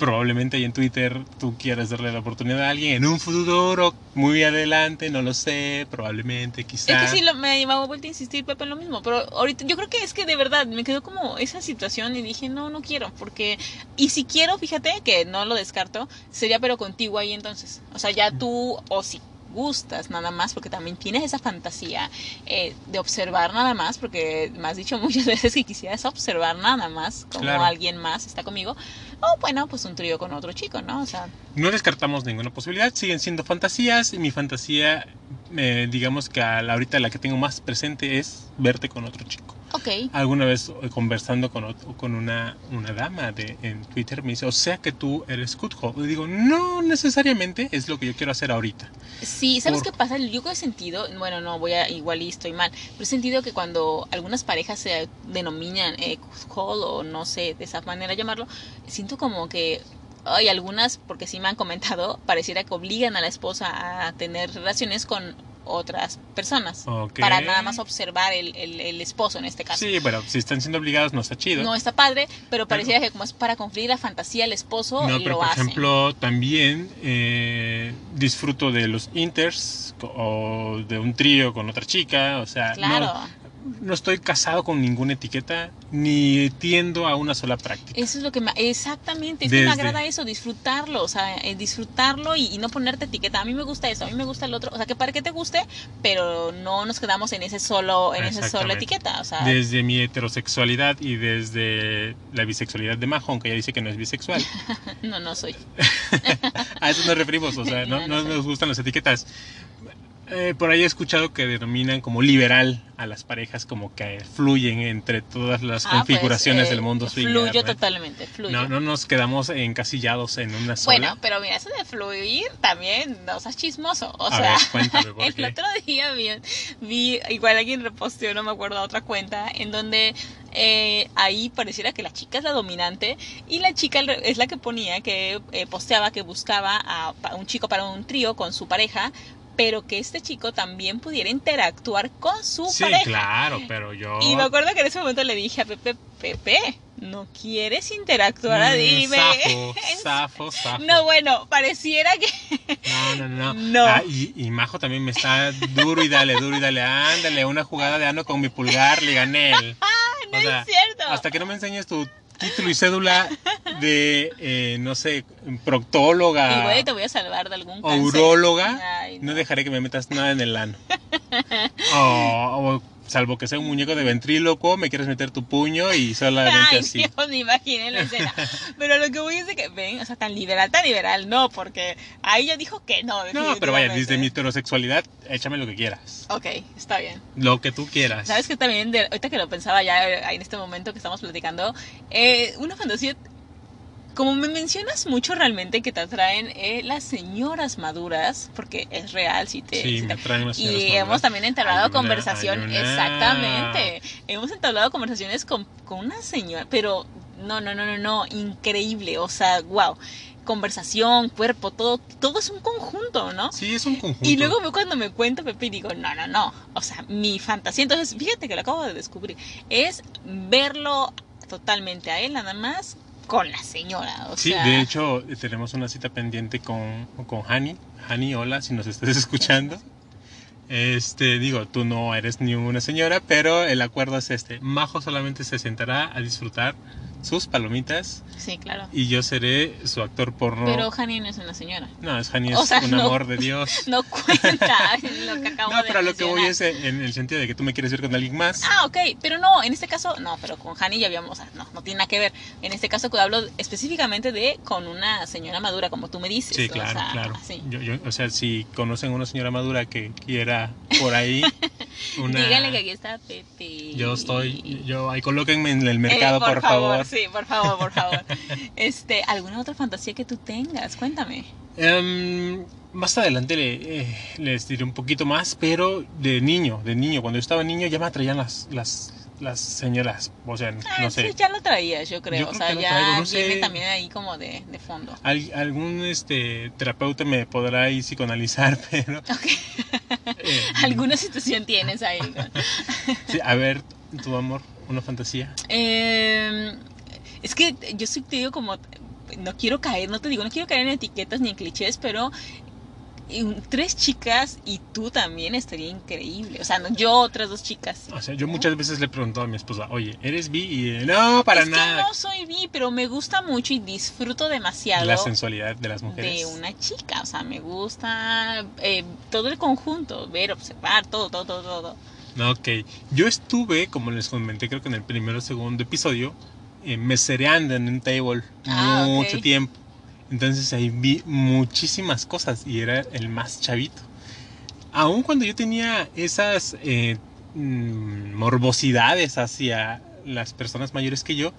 probablemente ahí en Twitter tú quieras darle la oportunidad a alguien en un futuro muy adelante, no lo sé, probablemente, quizás. Es que sí, me, me a vuelto a insistir Pepe en lo mismo, pero ahorita yo creo que es que de verdad me quedó como esa situación y dije, no, no quiero, porque, y si quiero, fíjate que no lo descarto, sería pero contigo ahí entonces, o sea, ya tú o sí gustas nada más, porque también tienes esa fantasía eh, de observar nada más, porque me has dicho muchas veces que quisieras observar nada más, como alguien más está conmigo, o bueno, pues un trío con otro chico, ¿no? O sea... No descartamos ninguna posibilidad, siguen siendo fantasías, y mi fantasía, eh, digamos que a la, ahorita la que tengo más presente es verte con otro chico. Alguna vez eh, conversando con, con una, una dama de, en Twitter me dice, o sea que tú eres Kutjo. Y digo, no necesariamente es lo que yo quiero hacer ahorita. Sí, ¿sabes qué pasa? Yo he sentido, bueno, no, voy a, igual y estoy mal, pero he sentido que cuando algunas parejas se denominan eh, o no sé, de esa manera llamarlo, siento como que hay algunas, porque sí me han comentado, pareciera que obligan a la esposa a tener relaciones con otras personas para nada más observar el, el, esposo en este caso. Sí, bueno, si están siendo obligados no está chido. No está padre, pero parecía que como es para cumplir la fantasía del esposo, no, pero por ejemplo, también eh, disfruto de los inters o de un trío con otra chica, o sea, claro no estoy casado con ninguna etiqueta ni tiendo a una sola práctica. Eso es lo que me, exactamente, es que me agrada eso, disfrutarlo, o sea, eh, disfrutarlo y, no ponerte etiqueta. A mí me gusta eso, a mí me gusta el otro, o sea, que para que te guste, pero no nos quedamos en ese solo en esa sola etiqueta, o sea, desde mi heterosexualidad y desde la bisexualidad de Majo, aunque ella dice que no es bisexual. no, no soy. a eso nos referimos, o sea, no, no nos gustan las etiquetas. Eh, por ahí he escuchado que denominan como liberal a las parejas como que fluyen entre todas las ah, pues, configuraciones del mundo swinger. Fluyo totalmente, fluyo. No, no nos quedamos encasillados en una sola. Bueno, pero mira, eso de fluir también, no seas chismoso. O sea, el otro día vi, vi, igual alguien reposteó, no me acuerdo, otra cuenta, en donde eh, ahí pareciera que la chica es la dominante y la chica es la que ponía, que eh, posteaba, que buscaba a un chico para un trío con su pareja pero que este chico también pudiera interactuar con su pareja. Sí, claro, pero yo... Y me acuerdo que en ese momento le dije a Pepe, Pepe, ¿no quieres interactuar? Mm, Dime. Safo, safo, No, bueno, pareciera que... No, no, no. no. Ah, y, Majo también me está duro y dale, duro y dale, ándale, una jugada de ano con mi pulgar, le gané. no es cierto. Hasta que no me enseñes tu título y cédula de, eh, no sé, proctóloga. Y güey, te voy a salvar de algún cáncer. Uróloga. no. dejaré que me metas nada en el ano. o salvo que sea un muñeco de ventríloco, me quieres meter tu puño y solamente Ay, así. Dios, imaginé la escena. pero lo que voy es de que, ven, o sea, tan liberal, tan liberal, no, porque ahí ya dijo que no. No, pero vaya, desde mi heterosexualidad, échame lo que quieras. Ok, está bien. Lo que tú quieras. Sabes que también, ahorita que lo pensaba ya en este momento que estamos platicando, eh, una fantasía como me mencionas mucho realmente que te atraen eh, las señoras maduras, porque es real, si te... Sí, si me te- las señoras y maduras. hemos también entablado una- conversación, una- exactamente, hemos entablado conversaciones con, con una señora, pero no, no, no, no, no, increíble, o sea, wow, conversación, cuerpo, todo, todo es un conjunto, ¿no? Sí, es un conjunto. Y luego cuando me cuenta Pepe digo, no, no, no. O sea, mi fantasía, entonces, fíjate que lo acabo de descubrir, es verlo totalmente a él nada más con la señora. O Sí, sea, de hecho, tenemos una cita pendiente con, con Hani. Hani, hola, si nos estás escuchando. Este, digo, tú no eres ni una señora, pero el acuerdo es este. Majo solamente se sentará a disfrutar sus palomitas Sí, claro. y yo seré su actor porno. Pero Hani no es una señora. No, es Hani es O sea, un no. amor de Dios. No cuenta lo que acabo No, de pero a lo que voy es en el sentido de que tú me quieres ver con alguien más. Ah, ok, pero no, en este caso, no, pero con Hani ya habíamos, o sea, no, no tiene nada que ver. En este caso hablo específicamente de con una señora madura, como tú me dices. Sí, o claro, sea, claro. sí. Yo, yo- o sea, si conocen a una señora madura que quiera por ahí una... Díganle que aquí está Pepe. Yo estoy, yo ahí colóquenme en el Eh, mercado, por, favor. Sí, por favor, por favor. Este, ¿alguna otra fantasía que tú tengas? Cuéntame. Em, más adelante le- eh, les diré un poquito más, pero de niño, de niño, cuando yo estaba niño ya me atraían las, las, las señoras, o sea, Ah, no sé. sí, ya lo traías, yo creo. Yo o creo sea, ya traigo, no sé. también ahí como de, de fondo. Al- algún este terapeuta me podrá ahí psicoanalizar, pero Ok. Eh, ¿Alguna situación tienes ahí? sí, a ver, tu amor, una fantasía. Eh, es que yo soy, te digo, como. No quiero caer, no te digo, no quiero caer en etiquetas ni en clichés, pero. Tres chicas y tú también estaría increíble. O sea, no, yo, otras dos chicas. O sea, yo muchas veces le he preguntado a mi esposa, oye, ¿eres bi? Y no, para es nada. que no soy bi, pero me gusta mucho y disfruto demasiado. La sensualidad de las mujeres. de una chica. O sea, me gusta eh, todo el conjunto, ver, observar, todo, todo, todo, todo. No, ok. Yo estuve, como les comenté, creo que en el primero o segundo episodio, eh, mesereando en un table Ah, mucho tiempo. Entonces ahí vi muchísimas cosas y era el más chavito. Aun cuando yo tenía esas eh, mm, morbosidades hacia las personas mayores que yo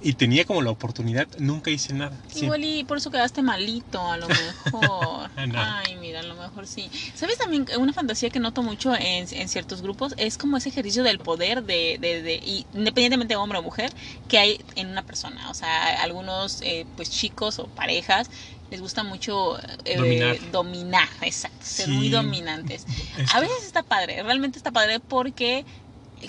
y tenía como la oportunidad, nunca hice nada. Sí. Igual y por eso quedaste malito, a lo mejor. No. Ay, mira, a lo mejor sí. ¿Sabes también una fantasía que noto mucho en, en ciertos grupos? Es como ese ejercicio del poder de, de, de- y independientemente de hombre o mujer, que hay en una persona. O sea, algunos eh, pues chicos o parejas les gusta mucho eh, Dominar. dominar, exacto, ser Sí. muy dominantes. Este, A veces está padre, realmente está padre porque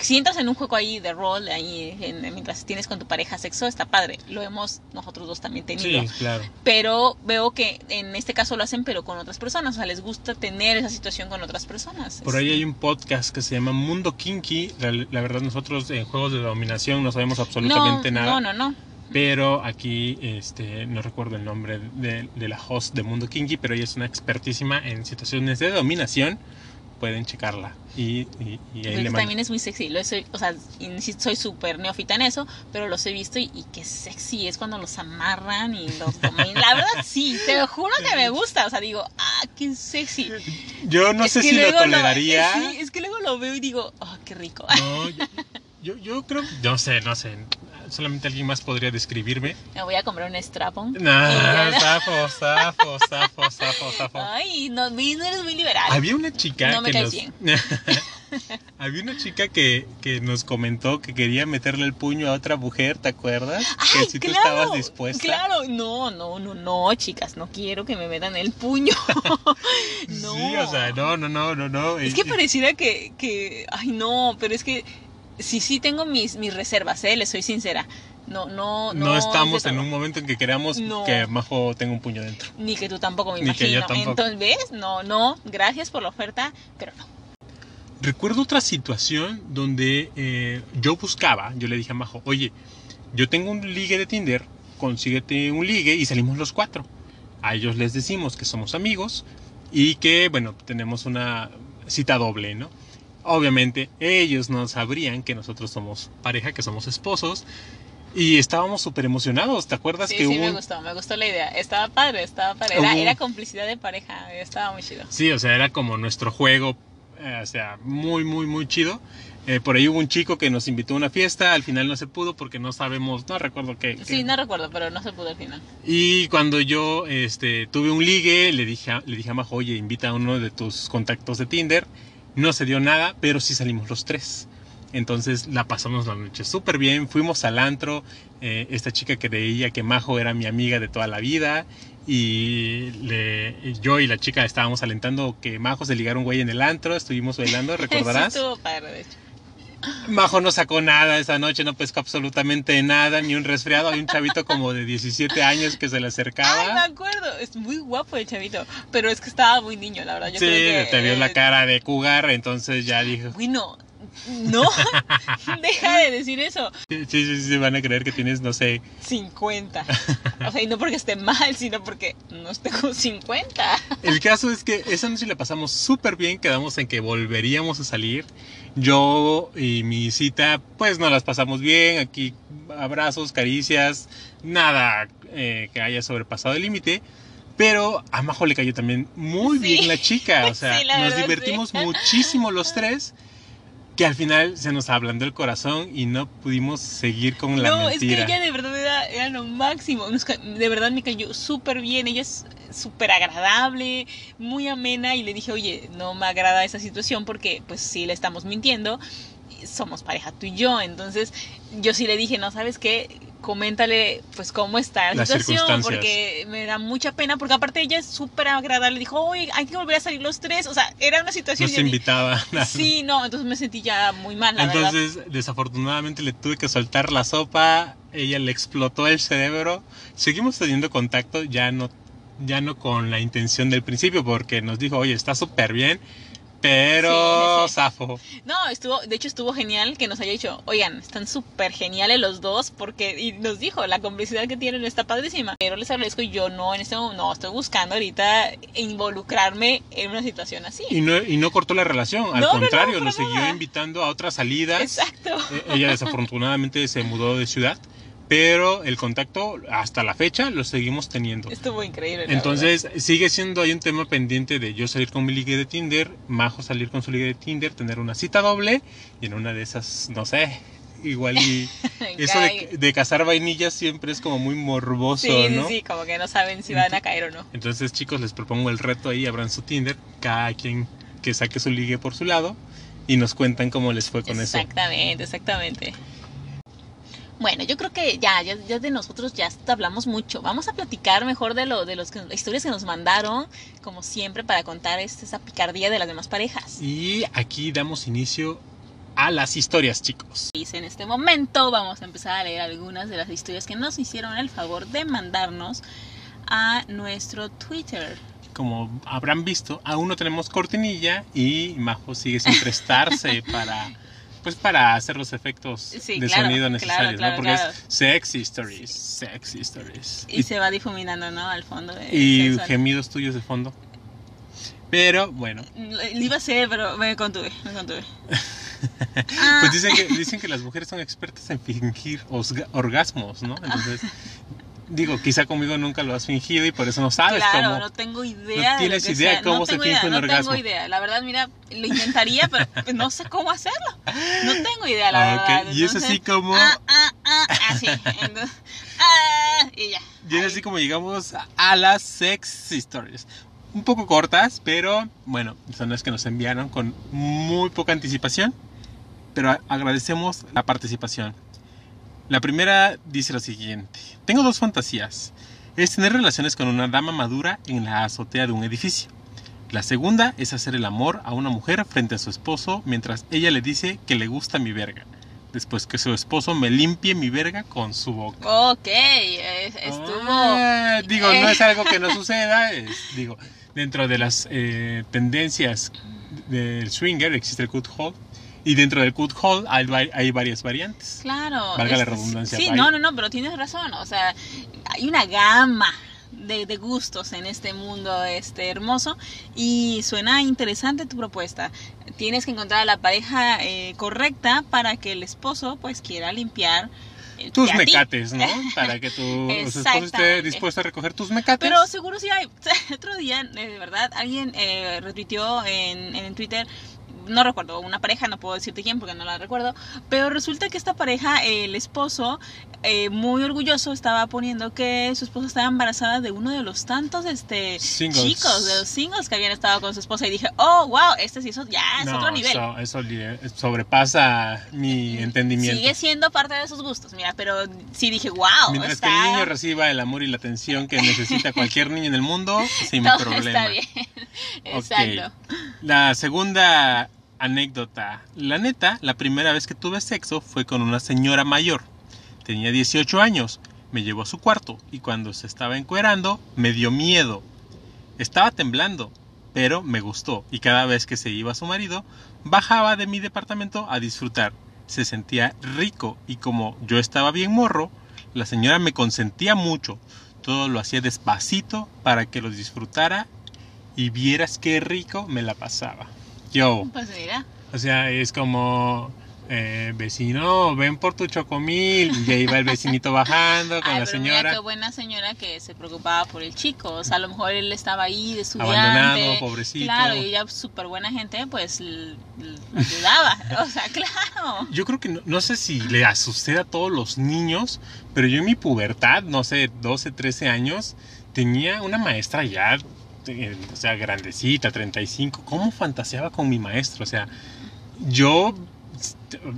si entras en un juego ahí de rol, ahí en- mientras tienes con tu pareja sexo, está padre. Lo hemos nosotros dos también tenido. sí, claro. Pero veo que en este caso lo hacen, pero con otras personas. O sea, les gusta tener esa situación con otras personas. Por ahí hay un podcast que se llama Mundo Kinky. La, la verdad, nosotros en juegos de dominación no sabemos absolutamente no, nada. No, no, no. Pero aquí, este, no recuerdo el nombre de, de la host de Mundo Kinky, pero ella es una expertísima en situaciones de dominación. Pueden checarla. Y, y, y ahí le también es muy sexy. Lo soy, o sea, soy súper neófita en eso, pero los he visto y, y qué sexy es cuando los amarran y los dominan. La verdad, sí, te lo juro que me gusta. O sea, digo, ah, qué sexy. Yo no Es sé si lo toleraría. es que luego lo veo y digo, ah, qué rico. No, yo, yo, yo creo. No sé, no sé. Solamente alguien más podría describirme. Me voy a comprar un strap-on. Ya- zafo, zafo, zafo, zafo, zafo. Ay, no, no eres muy liberal. Había una chica No me que nos... bien. Había una chica que, que nos comentó que quería meterle el puño a otra mujer, ¿te acuerdas? Ay, que si claro, tú estabas dispuesta. Claro, no, no, no, no, chicas, no quiero que me metan el puño. no. Sí, o sea, no, no, no, no, no. Es que pareciera que, que, ay, no, pero es que sí, sí tengo mis, mis reservas, ¿eh? Les soy sincera. No, no, no. no estamos en un momento en que queramos No. que Majo tenga un puño dentro. Ni que tú tampoco, me Ni que yo tampoco. Entonces, ¿ves? No, no, gracias por la oferta, pero no. Recuerdo otra situación donde eh, yo buscaba, yo le dije a Majo, oye, yo tengo un ligue de Tinder, consíguete un ligue y salimos los cuatro. A ellos les decimos que somos amigos y que, bueno, tenemos una cita doble, ¿no? Obviamente ellos no sabrían que nosotros somos pareja, que somos esposos y estábamos súper emocionados, ¿te acuerdas Sí, que sí, hubo me gustó, me gustó la idea. Estaba padre, estaba padre. Era, Hubo- era complicidad de pareja, estaba muy chido. Sí, o sea, era como nuestro juego, eh, o sea, muy, muy, muy chido. Eh, por ahí hubo un chico que nos invitó a una fiesta, al final no se pudo porque no sabemos, no recuerdo qué. Sí, no recuerdo, pero no se pudo al final. Y cuando yo este, tuve un ligue, le dije, a, le dije a Majo, oye, invita a uno de tus contactos de Tinder. No se dio nada, pero sí salimos los tres. Entonces la pasamos la noche súper bien, fuimos al antro, eh, esta chica creía que Majo era mi amiga de toda la vida y le- yo y la chica estábamos alentando que Majo se ligara un güey en el antro, estuvimos bailando, ¿recordarás? Sí, estuvo padre, de hecho. Majo no sacó nada esa noche, no pescó absolutamente nada, ni un resfriado. Hay un chavito como de 17 años que se le Ay, me acercaba. acuerdo. Es muy guapo el chavito. Pero es que estaba muy niño, la verdad. Yo sí, creo que, te vio la eh, cara de cougar, entonces ya dijo, Bueno, no. Deja de decir eso. sí, sí, sí, van a creer que tienes, no sé, 50. O sea, y no porque esté mal, sino porque no esté con 50. El caso es que esa noche la pasamos súper bien, quedamos en que volveríamos a salir. Yo y mi cita, pues no las pasamos bien, aquí abrazos, caricias, nada eh, que haya sobrepasado el límite. Pero a Majo le cayó también muy Sí. bien la chica, o sea, Sí, nos divertimos sí. muchísimo los tres. Que al final se nos ablandó el corazón y no pudimos seguir con la no, mentira. es que ella de verdad era, era lo máximo. De verdad me cayó súper bien. Ella es súper agradable, muy amena. Y le dije, oye, no me agrada esa situación porque, pues, sí le estamos mintiendo. Somos pareja tú y yo. Entonces, yo sí le dije, no, ¿sabes qué? Coméntale, pues, cómo está la Las situación. Porque me da mucha pena. Porque, aparte, ella es súper agradable. Dijo, oye, hay que volver a salir los tres. O sea, era una situación. Nos invitaba. Sí, no, entonces me sentí ya muy mal, la verdad. Entonces, desafortunadamente le tuve que soltar la sopa, ella le explotó el cerebro. Seguimos teniendo contacto, ya no, ya no con la intención del principio, porque nos dijo, oye, está súper bien, pero Sí, sí. zafo. No, estuvo, de hecho estuvo genial que nos haya dicho, oigan, están súper geniales los dos, porque, y nos dijo, la complicidad que tienen está padrísima. Pero les agradezco, y yo no, en este momento, no, estoy buscando ahorita involucrarme en una situación así. Y no, y no cortó la relación, al No, no, no, contrario, nos siguió invitando a otras salidas. Exacto. Eh, Ella desafortunadamente se mudó de ciudad, pero el contacto hasta la fecha lo seguimos teniendo. Estuvo increíble. Entonces sigue siendo ahí un tema pendiente de yo salir con mi ligue de Tinder, Majo salir con su ligue de Tinder, tener una cita doble y en una de esas, no sé, igual y eso de, de cazar vainillas siempre es como muy morboso, Sí, sí, ¿no? sí, como que no saben si van a caer o no. Entonces chicos les propongo el reto ahí, abran su Tinder, cada quien que saque su ligue por su lado y nos cuentan cómo les fue con eso. Exactamente, exactamente. Bueno, yo creo que ya, ya, ya de nosotros ya hablamos mucho. Vamos a platicar mejor de lo de los que- historias que nos mandaron, como siempre, para contar este- esa picardía de las demás parejas. Y aquí damos inicio a las historias, chicos. Y en este momento vamos a empezar a leer algunas de las historias que nos hicieron el favor de mandarnos a nuestro Twitter. Como habrán visto, aún no tenemos cortinilla y Majo sigue sin prestarse para pues para hacer los efectos Sí, de claro, sonido necesarios, claro, ¿no? Porque es sexy stories, sexy stories. Y, se va difuminando, ¿no? Al fondo. de y gemidos tuyos de fondo. Pero bueno, Lo iba a hacer, pero me contuve, me contuve. Pues dicen que dicen que las mujeres son expertas en fingir orgasmos, ¿no? Entonces, digo, quizá conmigo nunca lo has fingido y por eso no sabes claro, cómo. no tengo idea. No de tienes que idea sea. cómo no se finge idea, un no orgasmo. tengo idea. La verdad, mira, lo intentaría, pero no sé cómo hacerlo. No tengo idea, la Ah, ok. verdad. Y es Entonces, así como Ah, ah, ah, así. Entonces, ah, y ya. Y es así como llegamos a las sex stories. Un poco cortas, pero bueno, son las que nos enviaron con muy poca anticipación. Pero agradecemos la participación. La primera dice lo siguiente. Tengo dos fantasías. Es tener relaciones con una dama madura en la azotea de un edificio. La segunda es hacer el amor a una mujer frente a su esposo mientras ella le dice que le gusta mi verga. Después que su esposo me limpie mi verga con su boca. Ok, es- estuvo. Ah, digo, no es algo que no suceda. es- digo, dentro de las eh, tendencias del swinger existe el good hold. Y dentro del good hold hay, hay varias variantes. Claro. Valga la redundancia, Sí, no, no, no, pero tienes razón. O sea, hay una gama de, de gustos en este mundo este hermoso y suena interesante tu propuesta. Tienes que encontrar a la pareja eh, correcta para que el esposo pues quiera limpiar eh, Tus mecates, ¿no? Para que tu esposo esté dispuesto a recoger tus mecates. Pero seguro sí hay. Otro día, eh, de verdad, alguien eh, retuiteó en, en Twitter no recuerdo, una pareja, no puedo decirte quién porque no la recuerdo, pero resulta que esta pareja, el esposo, eh, muy orgulloso, estaba poniendo que su esposa estaba embarazada de uno de los tantos este, Singles. chicos, de los singles que habían estado con su esposa y dije, oh, wow, este sí, eso ya es No, otro nivel. Eso, eso li- sobrepasa mi entendimiento. Sigue siendo parte de sus gustos, mira, pero sí dije, wow, Mientras está, que el niño reciba el amor y la atención que necesita cualquier niño en el mundo, sin todo problema. está bien. Exacto. La segunda anécdota. La neta, la primera vez que tuve sexo fue con una señora mayor. Tenía 18 años. Me llevó a su cuarto y cuando se estaba encuerando me dio miedo. Estaba temblando, pero me gustó y cada vez que se iba su marido, bajaba de mi departamento a disfrutar. Se sentía rico y como yo estaba bien morro, la señora me consentía mucho. Todo lo hacía despacito para que lo disfrutara y vieras qué rico me la pasaba. Yo, Pues mira, o sea, es como, eh, vecino, ven por tu chocomil. Y ahí va el vecinito bajando con Ay, la pero mira señora. qué buena señora que se preocupaba por el chico. O sea, a lo mejor él estaba ahí de estudiante. Abandonado, pobrecito. Claro, y ella súper buena gente, pues lo ayudaba. o sea, claro. Yo creo que no, no sé si le sucede a todos los niños, pero yo en mi pubertad, no sé, 12, 13 años, tenía una maestra ya, o sea, grandecita, 35. ¿Cómo fantaseaba con mi maestro? O sea, yo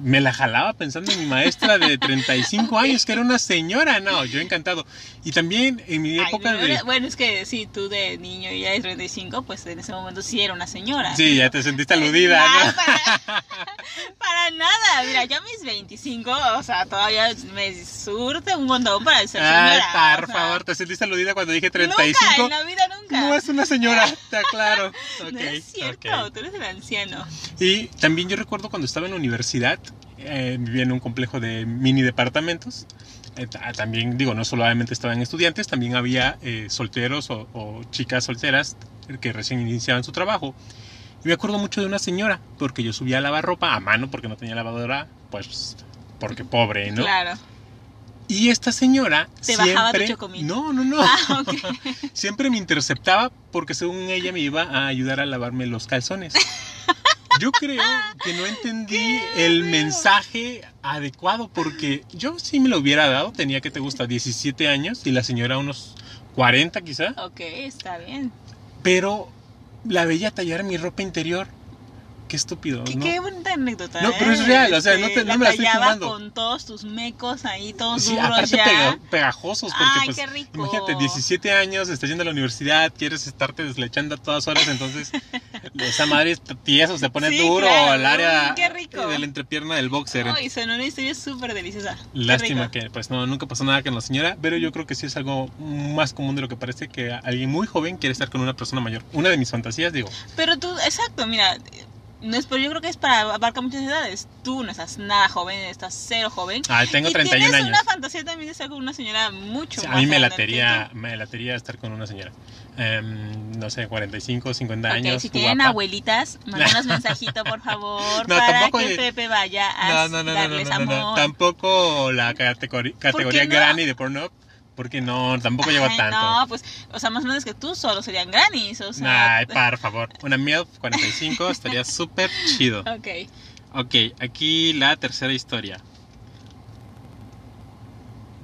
me la jalaba pensando en mi maestra de 35 años, que era una señora. No, yo encantado. Y también en mi Ay, época pero- de... Bueno, es que sí, tú de niño y ya de 35, pues en ese momento sí era una señora. Sí, ya te sentiste aludida, Ay, ¿no? para, para nada. Mira, yo a mis 25, o sea, todavía me surte un montón para ser Ay, señora. por o sea, favor, te sentiste aludida cuando dije Nunca, 35. en la vida nunca. No es una señora, te aclaro. No Ok, es cierto, ok. tú eres el anciano. Y también yo recuerdo cuando estaba en la universidad, eh, vivía en un complejo de mini departamentos. Eh, ta- también, digo, no solamente estaban estudiantes, también había eh, solteros o, o chicas solteras que recién iniciaban su trabajo. Y me acuerdo mucho de una señora, porque yo subía a lavar ropa a mano porque no tenía lavadora, pues porque pobre, ¿no? Claro. Y esta señora Te siempre... bajaba tu chocomil. No, no, no. Ah, ok. siempre me interceptaba porque según ella me iba a ayudar a lavarme los calzones. Yo creo que no entendí el mensaje adecuado porque yo sí me lo hubiera dado, tenía que te gusta 17 años y la señora unos 40 quizá, Ok, está bien. pero la veía tallar mi ropa interior. Qué estúpido, Qué, ¿no? qué bonita anécdota. No, pero es ¿eh? real, o sea, no te- no la me la estoy fumando. con todos tus mecos ahí, todos Sí, duros aparte ya. pega- pegajosos, porque Ay, pues, qué rico. imagínate, 17 años, estás yendo a la universidad, quieres estarte deslechando a todas horas, entonces esa madre es tieso, se pone Sí, duro claro, al área mm, qué rico. de la entrepierna del boxer. Ay, sonó una historia súper deliciosa. Lástima que pues no, nunca pasó nada con la señora, pero yo creo que sí es algo más común de lo que parece que alguien muy joven quiere estar con una persona mayor. Una de mis fantasías, digo, Pero tú, exacto, mira, no es, pero yo creo que es para abarcar muchas edades. Tú no estás nada joven, estás cero joven. ah, tengo y 31 tienes años. una fantasía también de estar con una señora mucho Sí, más a mí me latería, me latería estar con una señora. Em, no sé, 45, 50 Ok, años. si tienen guapa. abuelitas, mándanos mensajito, por favor, No, para tampoco que Pepe vaya a No, no, darles amor. Tampoco la categori- categoría granny de Pornhub, porque no, tampoco llevo Ay, tanto. No, pues, o sea, más menos que tú solo serían grannies, o sea. Ay, por favor. Una MILF 45 estaría súper chido. Ok. Ok, aquí la tercera historia.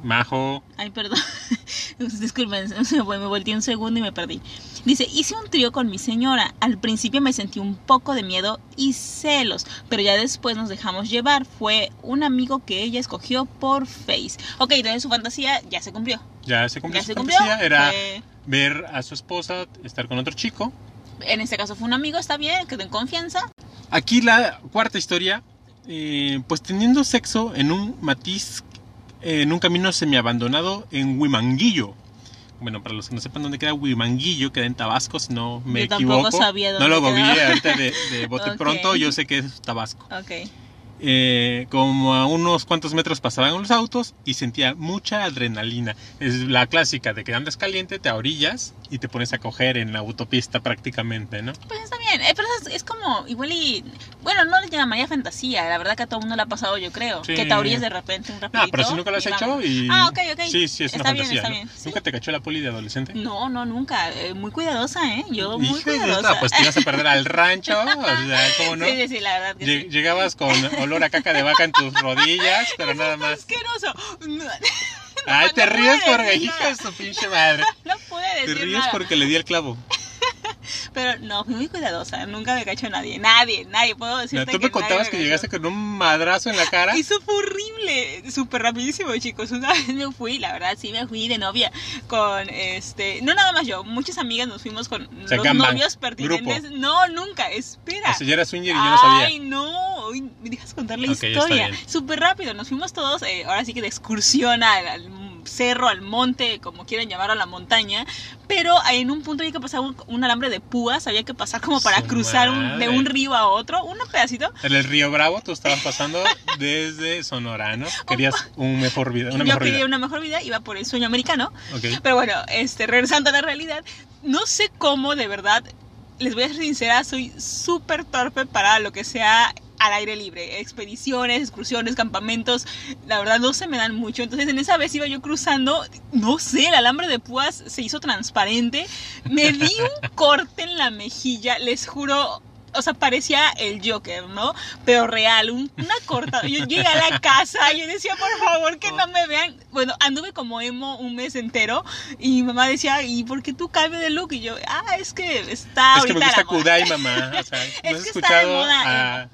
Majo. Ay, perdón. Disculpen, me volteé un segundo y me perdí. Dice, hice un trío con mi señora. Al principio me sentí un poco de miedo y celos, pero ya después nos dejamos llevar. Fue un amigo que ella escogió por Face. Ok, entonces su fantasía ya se cumplió. Ya se cumplió Ya su se cumplió. fantasía. Era ver a su esposa estar con otro chico. en este caso fue un amigo, está bien, que den confianza. Aquí la cuarta historia. eh, pues teniendo sexo en un matiz, eh, en un camino semiabandonado en Huimanguillo. Bueno, para los que no sepan dónde queda Huimanguillo, queda en Tabasco, si no me Yo tampoco equivoco. sabía no lo googleé ahorita de, de bote pronto, yo sé que es Tabasco. Ok. Eh, como a unos cuantos metros pasaban los autos y sentía mucha adrenalina. Es la clásica de que andas caliente, te orillas y te pones a coger en la autopista prácticamente, ¿no? Pues está bien, eh, pero es, es como igual y... Bueno, no le llamaría fantasía, la verdad que a todo el mundo le ha pasado, yo creo. Sí. Que te orilles de repente un rapidito. No, pero si nunca lo has y hecho y... Ah, ok, ok. Sí, sí, es una Está bien, fantasía, está ¿no? bien, sí. ¿Nunca te cachó la poli de adolescente? No, no, nunca. eh, muy cuidadosa, ¿eh? Yo muy cuidadosa. no, pues te ibas a perder al rancho, o sea, ¿cómo no? Sí, sí, sí, la verdad que Lle- sí. Llegabas con olor a caca de vaca en tus rodillas, pero nada Está más. asqueroso. Ay, te ríes porque decir hija de su pinche madre. No pude Te ríes nada. porque le di el clavo. Pero no, fui muy cuidadosa. Nunca me cachó nadie. Nadie, nadie. Puedo decirte Tú que me contabas nadie que me llegaste cachó. con un madrazo en la cara. Eso fue horrible, súper rapidísimo, chicos. Una vez me fui, la verdad, sí me fui de novia con este. No nada más yo, muchas amigas nos fuimos con sea, los novios pertinentes. No, nunca, espera. O sea, yo era swinger y yo no sabía. Ay, no, me dejas contar la Ok, está historia. Súper rápido, nos fuimos todos, eh, ahora sí que de excursión al, al cerro, al monte, como quieran llamarlo, a la montaña. Pero en un punto había que pasar un, un alambre de púas, había que pasar como para Su cruzar un- de un río a otro, un pedacito. En el Río Bravo tú estabas pasando desde Sonora, ¿no? Querías un mejor vida, una yo mejor quería vida. una mejor vida, iba por el sueño americano. Pero bueno, este, regresando a la realidad, no sé cómo de verdad, les voy a ser sincera, soy súper torpe para lo que sea al aire libre, expediciones, excursiones, campamentos, la verdad no se me dan mucho. Entonces en esa vez iba yo cruzando, no sé, el alambre de púas se hizo transparente, me di un corte en la mejilla, les juro. O sea, parecía el Joker, ¿no? Pero real, un- una cortada. Yo llegué a la casa, yo decía, por favor, que no me vean. Bueno, anduve como emo un mes entero y mi mamá decía, ¿y por qué tú cambias de look? Y yo, ah, es que está Es que me gusta la moda". Kudai, mamá. O sea, ¿no has que está de escuchado moda, a...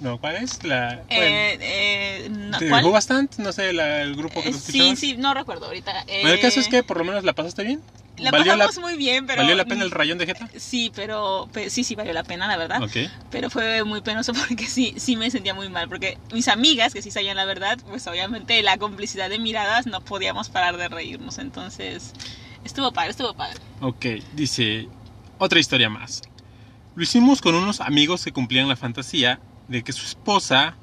No, ¿cuál es? La... bueno, Eh, eh, no, ¿te ¿cuál? jugó bastante? No sé, la- el grupo que Eh, sí, sí, no recuerdo ahorita. Bueno, el caso es Eh, que por lo menos la pasaste bien. La ¿Valió, la, pasamos muy bien, pero... ¿Valió la pena el rayón de jeta? Sí, pero, pe- sí, sí valió la pena, la verdad. Ok. Pero fue muy penoso porque sí, sí me sentía muy mal. Porque mis amigas, que sí sabían la verdad, pues obviamente la complicidad de miradas no podíamos parar de reírnos. Entonces, estuvo padre, estuvo padre. Ok, dice otra historia más. Lo hicimos con unos amigos que cumplían la fantasía de que su esposa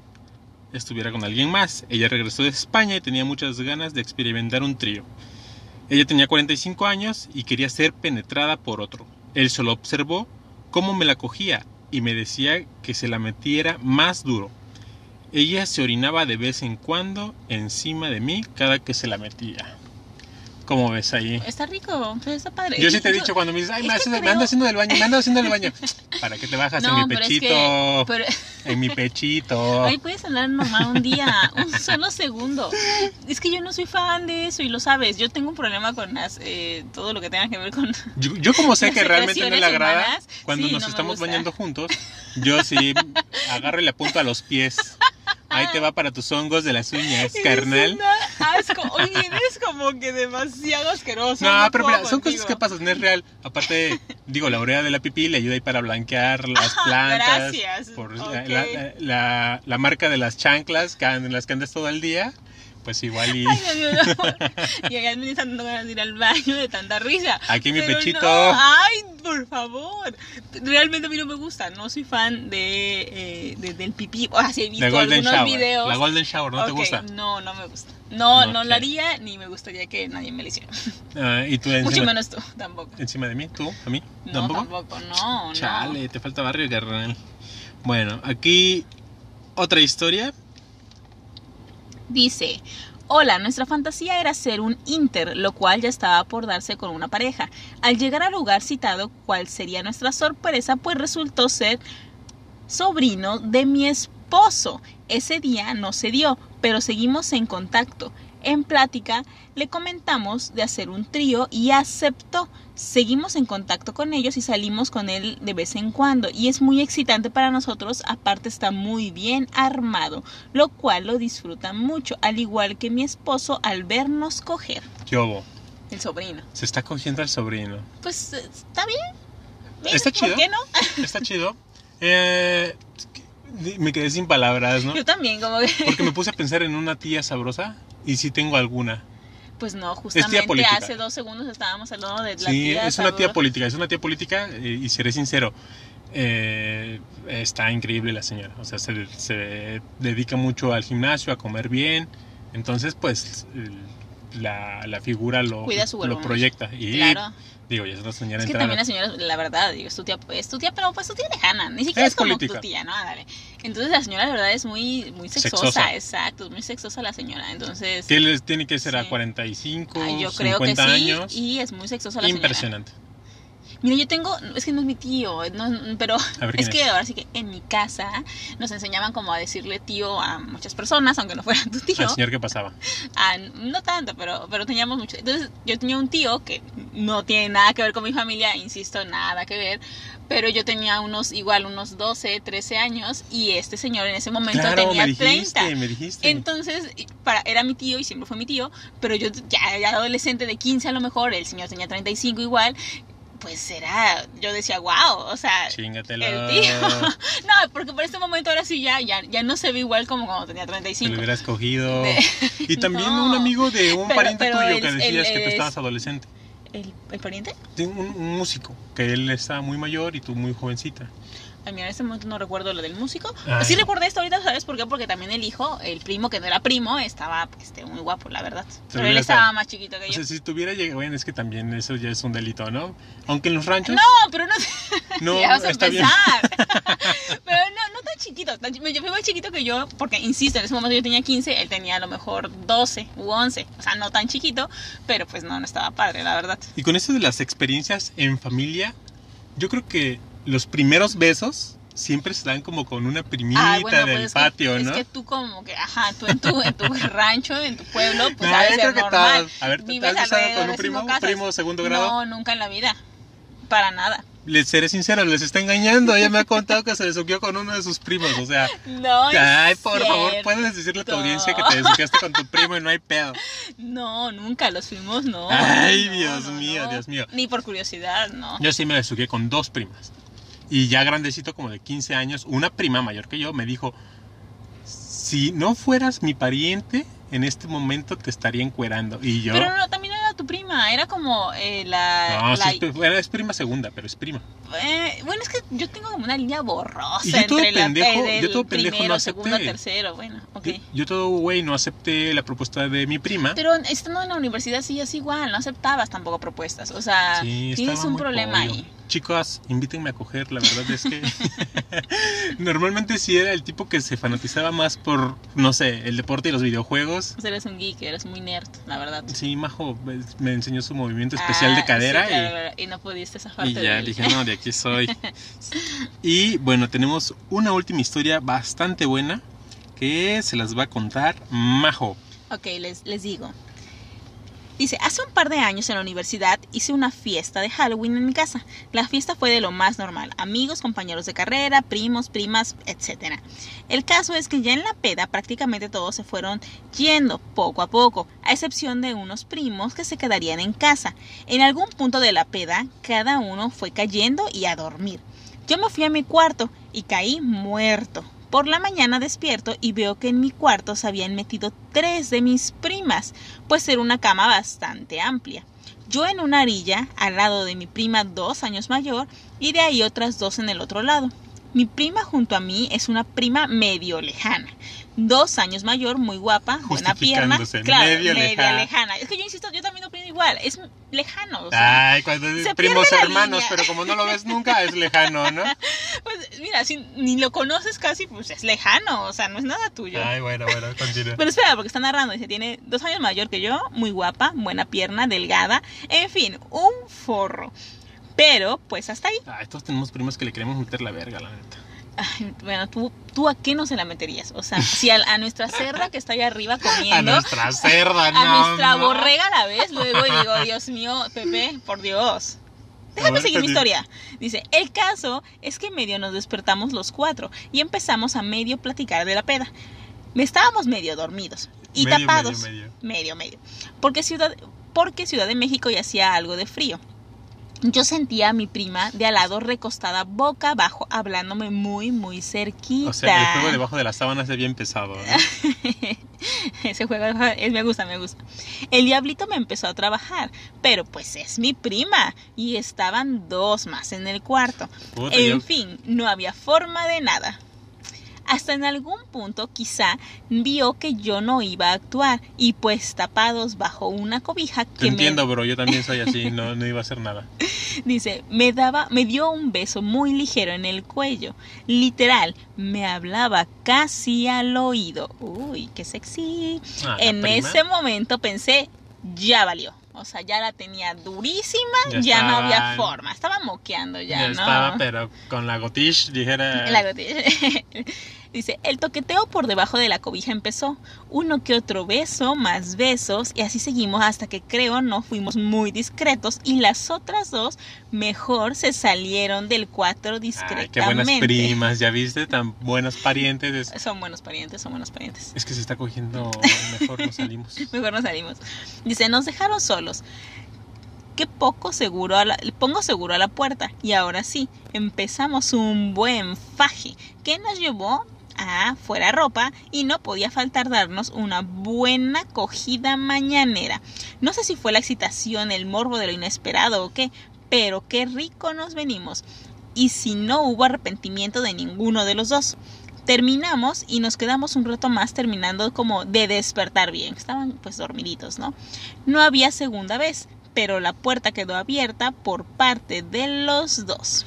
estuviera con alguien más. Ella regresó de España y tenía muchas ganas de experimentar un trío. Ella tenía 45 años y quería ser penetrada por otro. Él solo observó cómo me la cogía y me decía que se la metiera más duro. Ella se orinaba de vez en cuando encima de mí cada que se la metía. ¿Cómo ves ahí? Está rico, está padre. Yo sí te he dicho cuando me dices, ay, me, haces- me ando haciendo del baño, me ando haciendo del baño. ¿Para qué te bajas en mi pero es pechito? que- pero- En mi pechito. Ay, puedes hablar normal un día, un solo segundo. Es que yo no soy fan de eso y lo sabes. Yo tengo un problema con las, eh, todo lo que tenga que ver con. Yo, yo como sé que realmente no le agrada, humanas, cuando sí, nos no estamos bañando juntos, yo sí agarro y le apunto a los pies. Ahí te va para tus hongos de las uñas, carnal. asco. Oye, eres como que demasiado asqueroso. No, pero puedo mira, son cosas contigo. que pasan, no es real. Aparte, digo, la urea de la pipí le ayuda ahí para blanquear las Ah, plantas. gracias. Por Ok. la, la- la- la marca de las chanclas, que en las que andas todo el día, pues igual y... Ay, no. Y me están dando ganas de ir al baño de tanta risa. Aquí mi Pero pechito. no, Ay, por favor. Realmente a mí no me gusta. No soy fan de, eh, de- del pipí. O sea, sí he visto algunos Shower. videos. La Golden Shower, ¿no te Ok, gusta? No, no me gusta. No, no lo haría ni me gustaría que nadie me lo hiciera. Ah, ¿Y tú Mucho encima, menos tú, tampoco. encima de mí? ¿Tú? ¿A mí? No, ¿Tampoco? tampoco, no, Chale, te falta barrio, carnal. Bueno, aquí otra historia. Dice, hola, nuestra fantasía era ser un inter, lo cual ya estaba por darse con una pareja. Al llegar al lugar citado, ¿cuál sería nuestra sorpresa? Pues resultó ser sobrino de mi esposo. Ese día no se dio, pero seguimos en contacto. En plática le comentamos de hacer un trío y aceptó. Seguimos en contacto con ellos y salimos con él de vez en cuando y es muy excitante para nosotros, aparte está muy bien armado, lo cual lo disfrutan mucho, al igual que mi esposo al vernos coger. ¿Qué hubo? El sobrino. Se está cogiendo al sobrino. Pues eh, está bien. Está ¿por chido. qué no? Está chido. Eh, me quedé sin palabras, ¿no? Yo también, como que... Porque me puse a pensar en una tía sabrosa y sí tengo alguna. Pues no, justamente hace dos segundos estábamos hablando de la Sí, tía es una tía política, es una tía política eh, y seré sincero. eh, está increíble la señora, o sea, se, se dedica mucho al gimnasio, a comer bien, entonces pues la, la figura lo, Cuida su lo huevo, ¿no? proyecta. Y Claro. Digo, ya es una señora Es que también la señora, la verdad, digo, es tu tía, es tu tía, pero pues tu tía lejana, ni siquiera Es es, como política. tu tía, ¿no? Dale. Entonces la señora, la verdad, es muy, muy sexosa, Sexosa. exacto, es muy sexosa la señora. Entonces, ¿Qué les tiene que ser a Sí. 45, ah, yo creo que 50 sí, años? y es muy sexosa la señora. Impresionante. Mira, yo tengo, es que no es mi tío, no, pero ver, es ¿quién que es? ahora sí que en mi casa nos enseñaban como a decirle tío a muchas personas, aunque no fueran tu tío. Al señor que pasaba. Ah, no tanto, pero, pero teníamos mucho. Entonces, yo tenía un tío que no tiene nada que ver con mi familia, insisto, nada que ver. Pero yo tenía unos, igual, unos 12, 13 años y este señor en ese momento Claro, tenía me dijiste, 30. me dijiste. Entonces, para, era mi tío y siempre fue mi tío, pero yo ya, ya adolescente de 15 a lo mejor, el señor tenía 35 igual, pues era, yo decía, wow, o sea, Chingatelo. el tío. no, porque por este momento ahora sí ya, ya, ya no se ve igual como cuando tenía Se 35. lo hubiera escogido. De- Y también No. un amigo de un Pero- pariente pero tuyo el- que decías el- que tú es- estabas adolescente. ¿El, ¿El pariente? De Un, un músico, que él estaba muy mayor y tú muy jovencita. Ay, mira, en este momento no recuerdo lo del músico. Ay. Sí recuerdo esto ahorita, ¿sabes por qué? Porque también el hijo, el primo que no era primo, estaba este, muy guapo, la verdad. Pero él estaba más chiquito que O yo. sea, si tuviera llegado, bueno, es que también eso ya es un delito, ¿no? Aunque en los ranchos, No, pero no. no, ya vamos a está bien. empezar. pero no, no tan chiquito. tan Yo fui más chiquito que yo, porque insisto, en ese momento yo tenía 15, él tenía a lo mejor 12 u 11. O sea, no tan chiquito, pero pues no, no estaba padre, la verdad. Y con esto de las experiencias en familia, yo creo que los primeros besos siempre se dan como con una primita Ah, bueno, del pues es que- patio, es ¿no? que tú como que, ajá, tú en tu, en tu rancho, en tu pueblo, pues No, yo ser normal. A ver, ¿te has con un primo, casas. primo segundo grado? No, nunca en la vida. Para nada. Les seré sincero, les está engañando. Ella me ha contado que se besuqueó con uno de sus primos. O sea, No, ay, por favor, puedes decirle a tu audiencia que te besuqueaste con tu primo y no hay pedo. No, nunca los fuimos, no. Ay, No, Dios no, mío, no. Dios mío. Ni por curiosidad, no. Yo sí me besuqué con dos primas. Y ya grandecito, como de 15 años, una prima mayor que yo me dijo: Si no fueras mi pariente, en este momento te estaría encuerando. Y yo. Pero no, también era tu prima, era como eh, la... no, la- sí, es, bueno, es prima segunda, pero es prima. eh, bueno, es que yo tengo como una línea borrosa Y yo todo entre la pendejo- eh, yo del todo pendejo primero, no acepté. segundo, tercero, bueno, ok. Yo, yo todo, güey, no acepté la propuesta de mi prima. Pero estando en la universidad sí es igual, no aceptabas tampoco propuestas, o sea, Sí, tienes un problema ahí. Chicos, invítenme a coger, la verdad es que normalmente sí era el tipo que se fanatizaba más por, no sé, el deporte y los videojuegos. Sea, eres un geek, eres muy nerd, la verdad. Sí, Majo me- enseñó su movimiento especial Ah, de cadera sí, y- claro, y, no pudiste y, zafarte de ya él. dije, no, de aquí soy. y bueno, tenemos una última historia bastante buena que se las va a contar Majo. Ok, les, les digo. Dice, hace un par de años en la universidad hice una fiesta de Halloween en mi casa. La fiesta fue de lo más normal, amigos, compañeros de carrera, primos, primas, etc. El caso es que ya en la peda prácticamente todos se fueron yendo poco a poco, a excepción de unos primos que se quedarían en casa. En algún punto de la peda, cada uno fue cayendo y a dormir. Yo me fui a mi cuarto y caí muerto. Por la mañana despierto y veo que en mi cuarto se habían metido tres de mis primas, pues era una cama bastante amplia. Yo en una orilla, al lado de mi prima dos años mayor, y de ahí otras dos en el otro lado. Mi prima junto a mí es una prima medio lejana. Dos años mayor, muy guapa, buena pierna. Claro, medio media lejana. lejana. Es que yo insisto, yo también opino igual. Es lejano. o sea, Ay, cuando se primos hermanos, línea. pero como no lo ves nunca, es lejano, ¿no? pues mira, si ni lo conoces casi, pues es lejano. O sea, no es nada tuyo. Ay, bueno, bueno, continúa. Pero espera, porque está narrando. Dice, tiene dos años mayor que yo, muy guapa, buena pierna, delgada. En fin, un forro. Pero, pues hasta ahí. Ay, todos tenemos primos que le queremos meter la verga, la neta. Ay, bueno, ¿tú, ¿tú a qué no se la meterías? O sea, si a, a nuestra cerda que está allá arriba A comiendo, nuestra cerda, a nuestra no. borrega a la vez, luego y digo, Dios mío, Pepe, por Dios. Déjame A ver, seguir mi historia. Dice, el caso es que medio nos despertamos los cuatro y empezamos a medio platicar de la peda. Estábamos medio dormidos y Medio, tapados. medio, medio. medio, medio. Porque Ciudad, porque Ciudad de México ya hacía algo de frío. Yo sentía a mi prima de al lado recostada boca abajo, hablándome muy, muy cerquita. O sea, el juego debajo de las sábanas es bien pesado. ¿no? Ese juego es- me gusta, me gusta. El diablito me empezó a trabajar, pero pues es mi prima y estaban dos más en el cuarto. Puta, En yo- fin, no había forma de nada. Hasta en algún punto quizá vio que yo no iba a actuar y pues tapados bajo una cobija Te que entiendo, bro. Yo también soy así. No, no iba a hacer nada. me dice, me daba, me dio un beso muy ligero en el cuello. Literal, me hablaba casi al oído. Uy, qué sexy. Ah, en prima. ese momento pensé, ya valió. O sea, ya la tenía durísima, Ya ya, no había forma. Estaba moqueando ya, Ya ¿no? estaba, pero con la gotish, dijera. La gotilla. Dice, el toqueteo por debajo de la cobija empezó. Uno que otro beso, más besos, y así seguimos hasta que creo no fuimos muy discretos y las otras dos mejor se salieron del cuatro discretamente. qué buenas primas, ya viste, tan buenos parientes. Es, Son buenos parientes, son buenos parientes. es que se está cogiendo, mejor nos salimos. Mejor nos salimos. Dice, nos dejaron solos. Qué poco seguro a la, pongo seguro a la puerta. Y ahora sí, empezamos un buen faje que nos llevó a fuera ropa y no podía faltar darnos una buena cogida mañanera. No sé si fue la excitación, el morbo de lo inesperado o qué, pero qué rico nos venimos. Y si no hubo arrepentimiento de ninguno de los dos. Terminamos y nos quedamos un rato más terminando como de despertar bien. Estaban pues dormiditos, ¿no? No había segunda vez, pero la puerta quedó abierta por parte de los dos.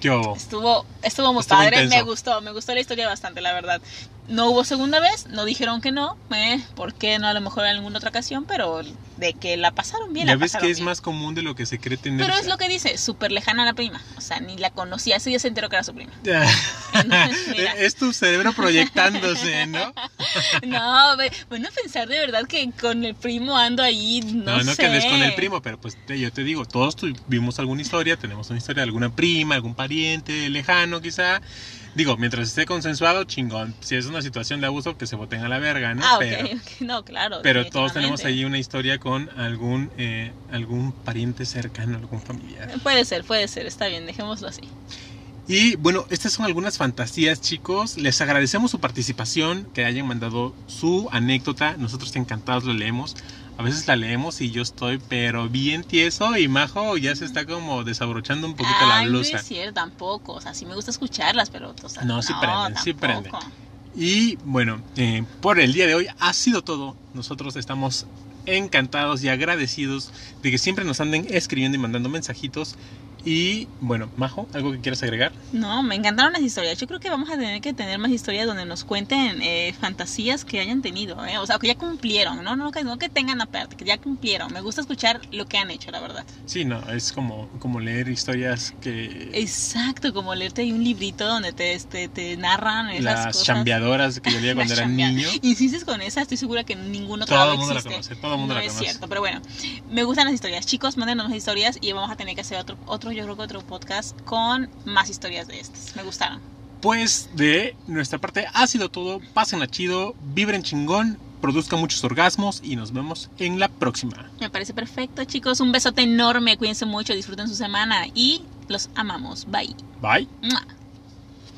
Yo, Estuvo, estuvo muy Estuvo padre, intenso. me gustó, me gustó la historia bastante, la verdad. No hubo segunda vez, no dijeron que no, eh, ¿por qué no? A lo mejor en alguna otra ocasión, pero de que la pasaron bien, ya la ves pasaron que es bien. más común de lo que se cree tener. Pero es lo que dice, súper lejana la prima. O sea, ni la conocía, ese día se enteró que era su prima. Es tu cerebro proyectándose, ¿no? No, bueno, pensar de verdad que con el primo ando ahí, no, No, no, sé. que andes con el primo, pero pues yo te digo, todos tuvimos alguna historia, tenemos una historia de alguna prima, algún pariente lejano quizá. Digo, mientras esté consensuado, chingón. Si es una situación de abuso, que se boten a la verga, ¿no? Ah, pero, ok, no, claro. pero todos tenemos ahí una historia con algún, eh, algún pariente cercano, algún familiar. Puede ser, puede ser, está bien, dejémoslo así. Y bueno, estas son algunas fantasías, chicos. Les agradecemos su participación, que hayan mandado su anécdota. Nosotros encantados lo leemos. A veces la leemos y yo estoy, pero bien tieso y Majo ya se está como desabrochando un poquito Ay, la no blusa. es cierto, tampoco. O sea, sí me gusta escucharlas, pero. O sea, No, sí prenden, sí tampoco. prenden. Y bueno, eh, por el día de hoy ha sido todo. Nosotros estamos encantados y agradecidos de que siempre nos anden escribiendo y mandando mensajitos. Y bueno, Majo, ¿algo que quieras agregar? No, me encantaron las historias. Yo creo que vamos a tener que tener más historias donde nos cuenten eh, fantasías que hayan tenido, ¿eh? O sea, que ya cumplieron, ¿no? No que, no que tengan aparte, que ya cumplieron. Me gusta escuchar lo que han hecho, la verdad. Sí, no, es como, como leer historias que... Exacto, como leerte ahí un librito donde te, te, te narran esas las cosas. chambeadoras que yo leía cuando Las era niño. Insistes con esa, estoy segura que ningún otro Todo el mundo la existe. conoce, todo el mundo no la es conoce. cierto, pero bueno, me gustan las historias. Chicos, mándenos más historias y vamos a tener que hacer otro, otro, yo creo que otro podcast con más historias de estas. Me gustaron. Pues de nuestra parte ha sido todo. Pásenla chido, vibren chingón, produzcan muchos orgasmos y nos vemos en la próxima. Me parece perfecto, chicos. Un besote enorme. Cuídense mucho, disfruten su semana y los amamos. Bye. Bye. ¡Mua!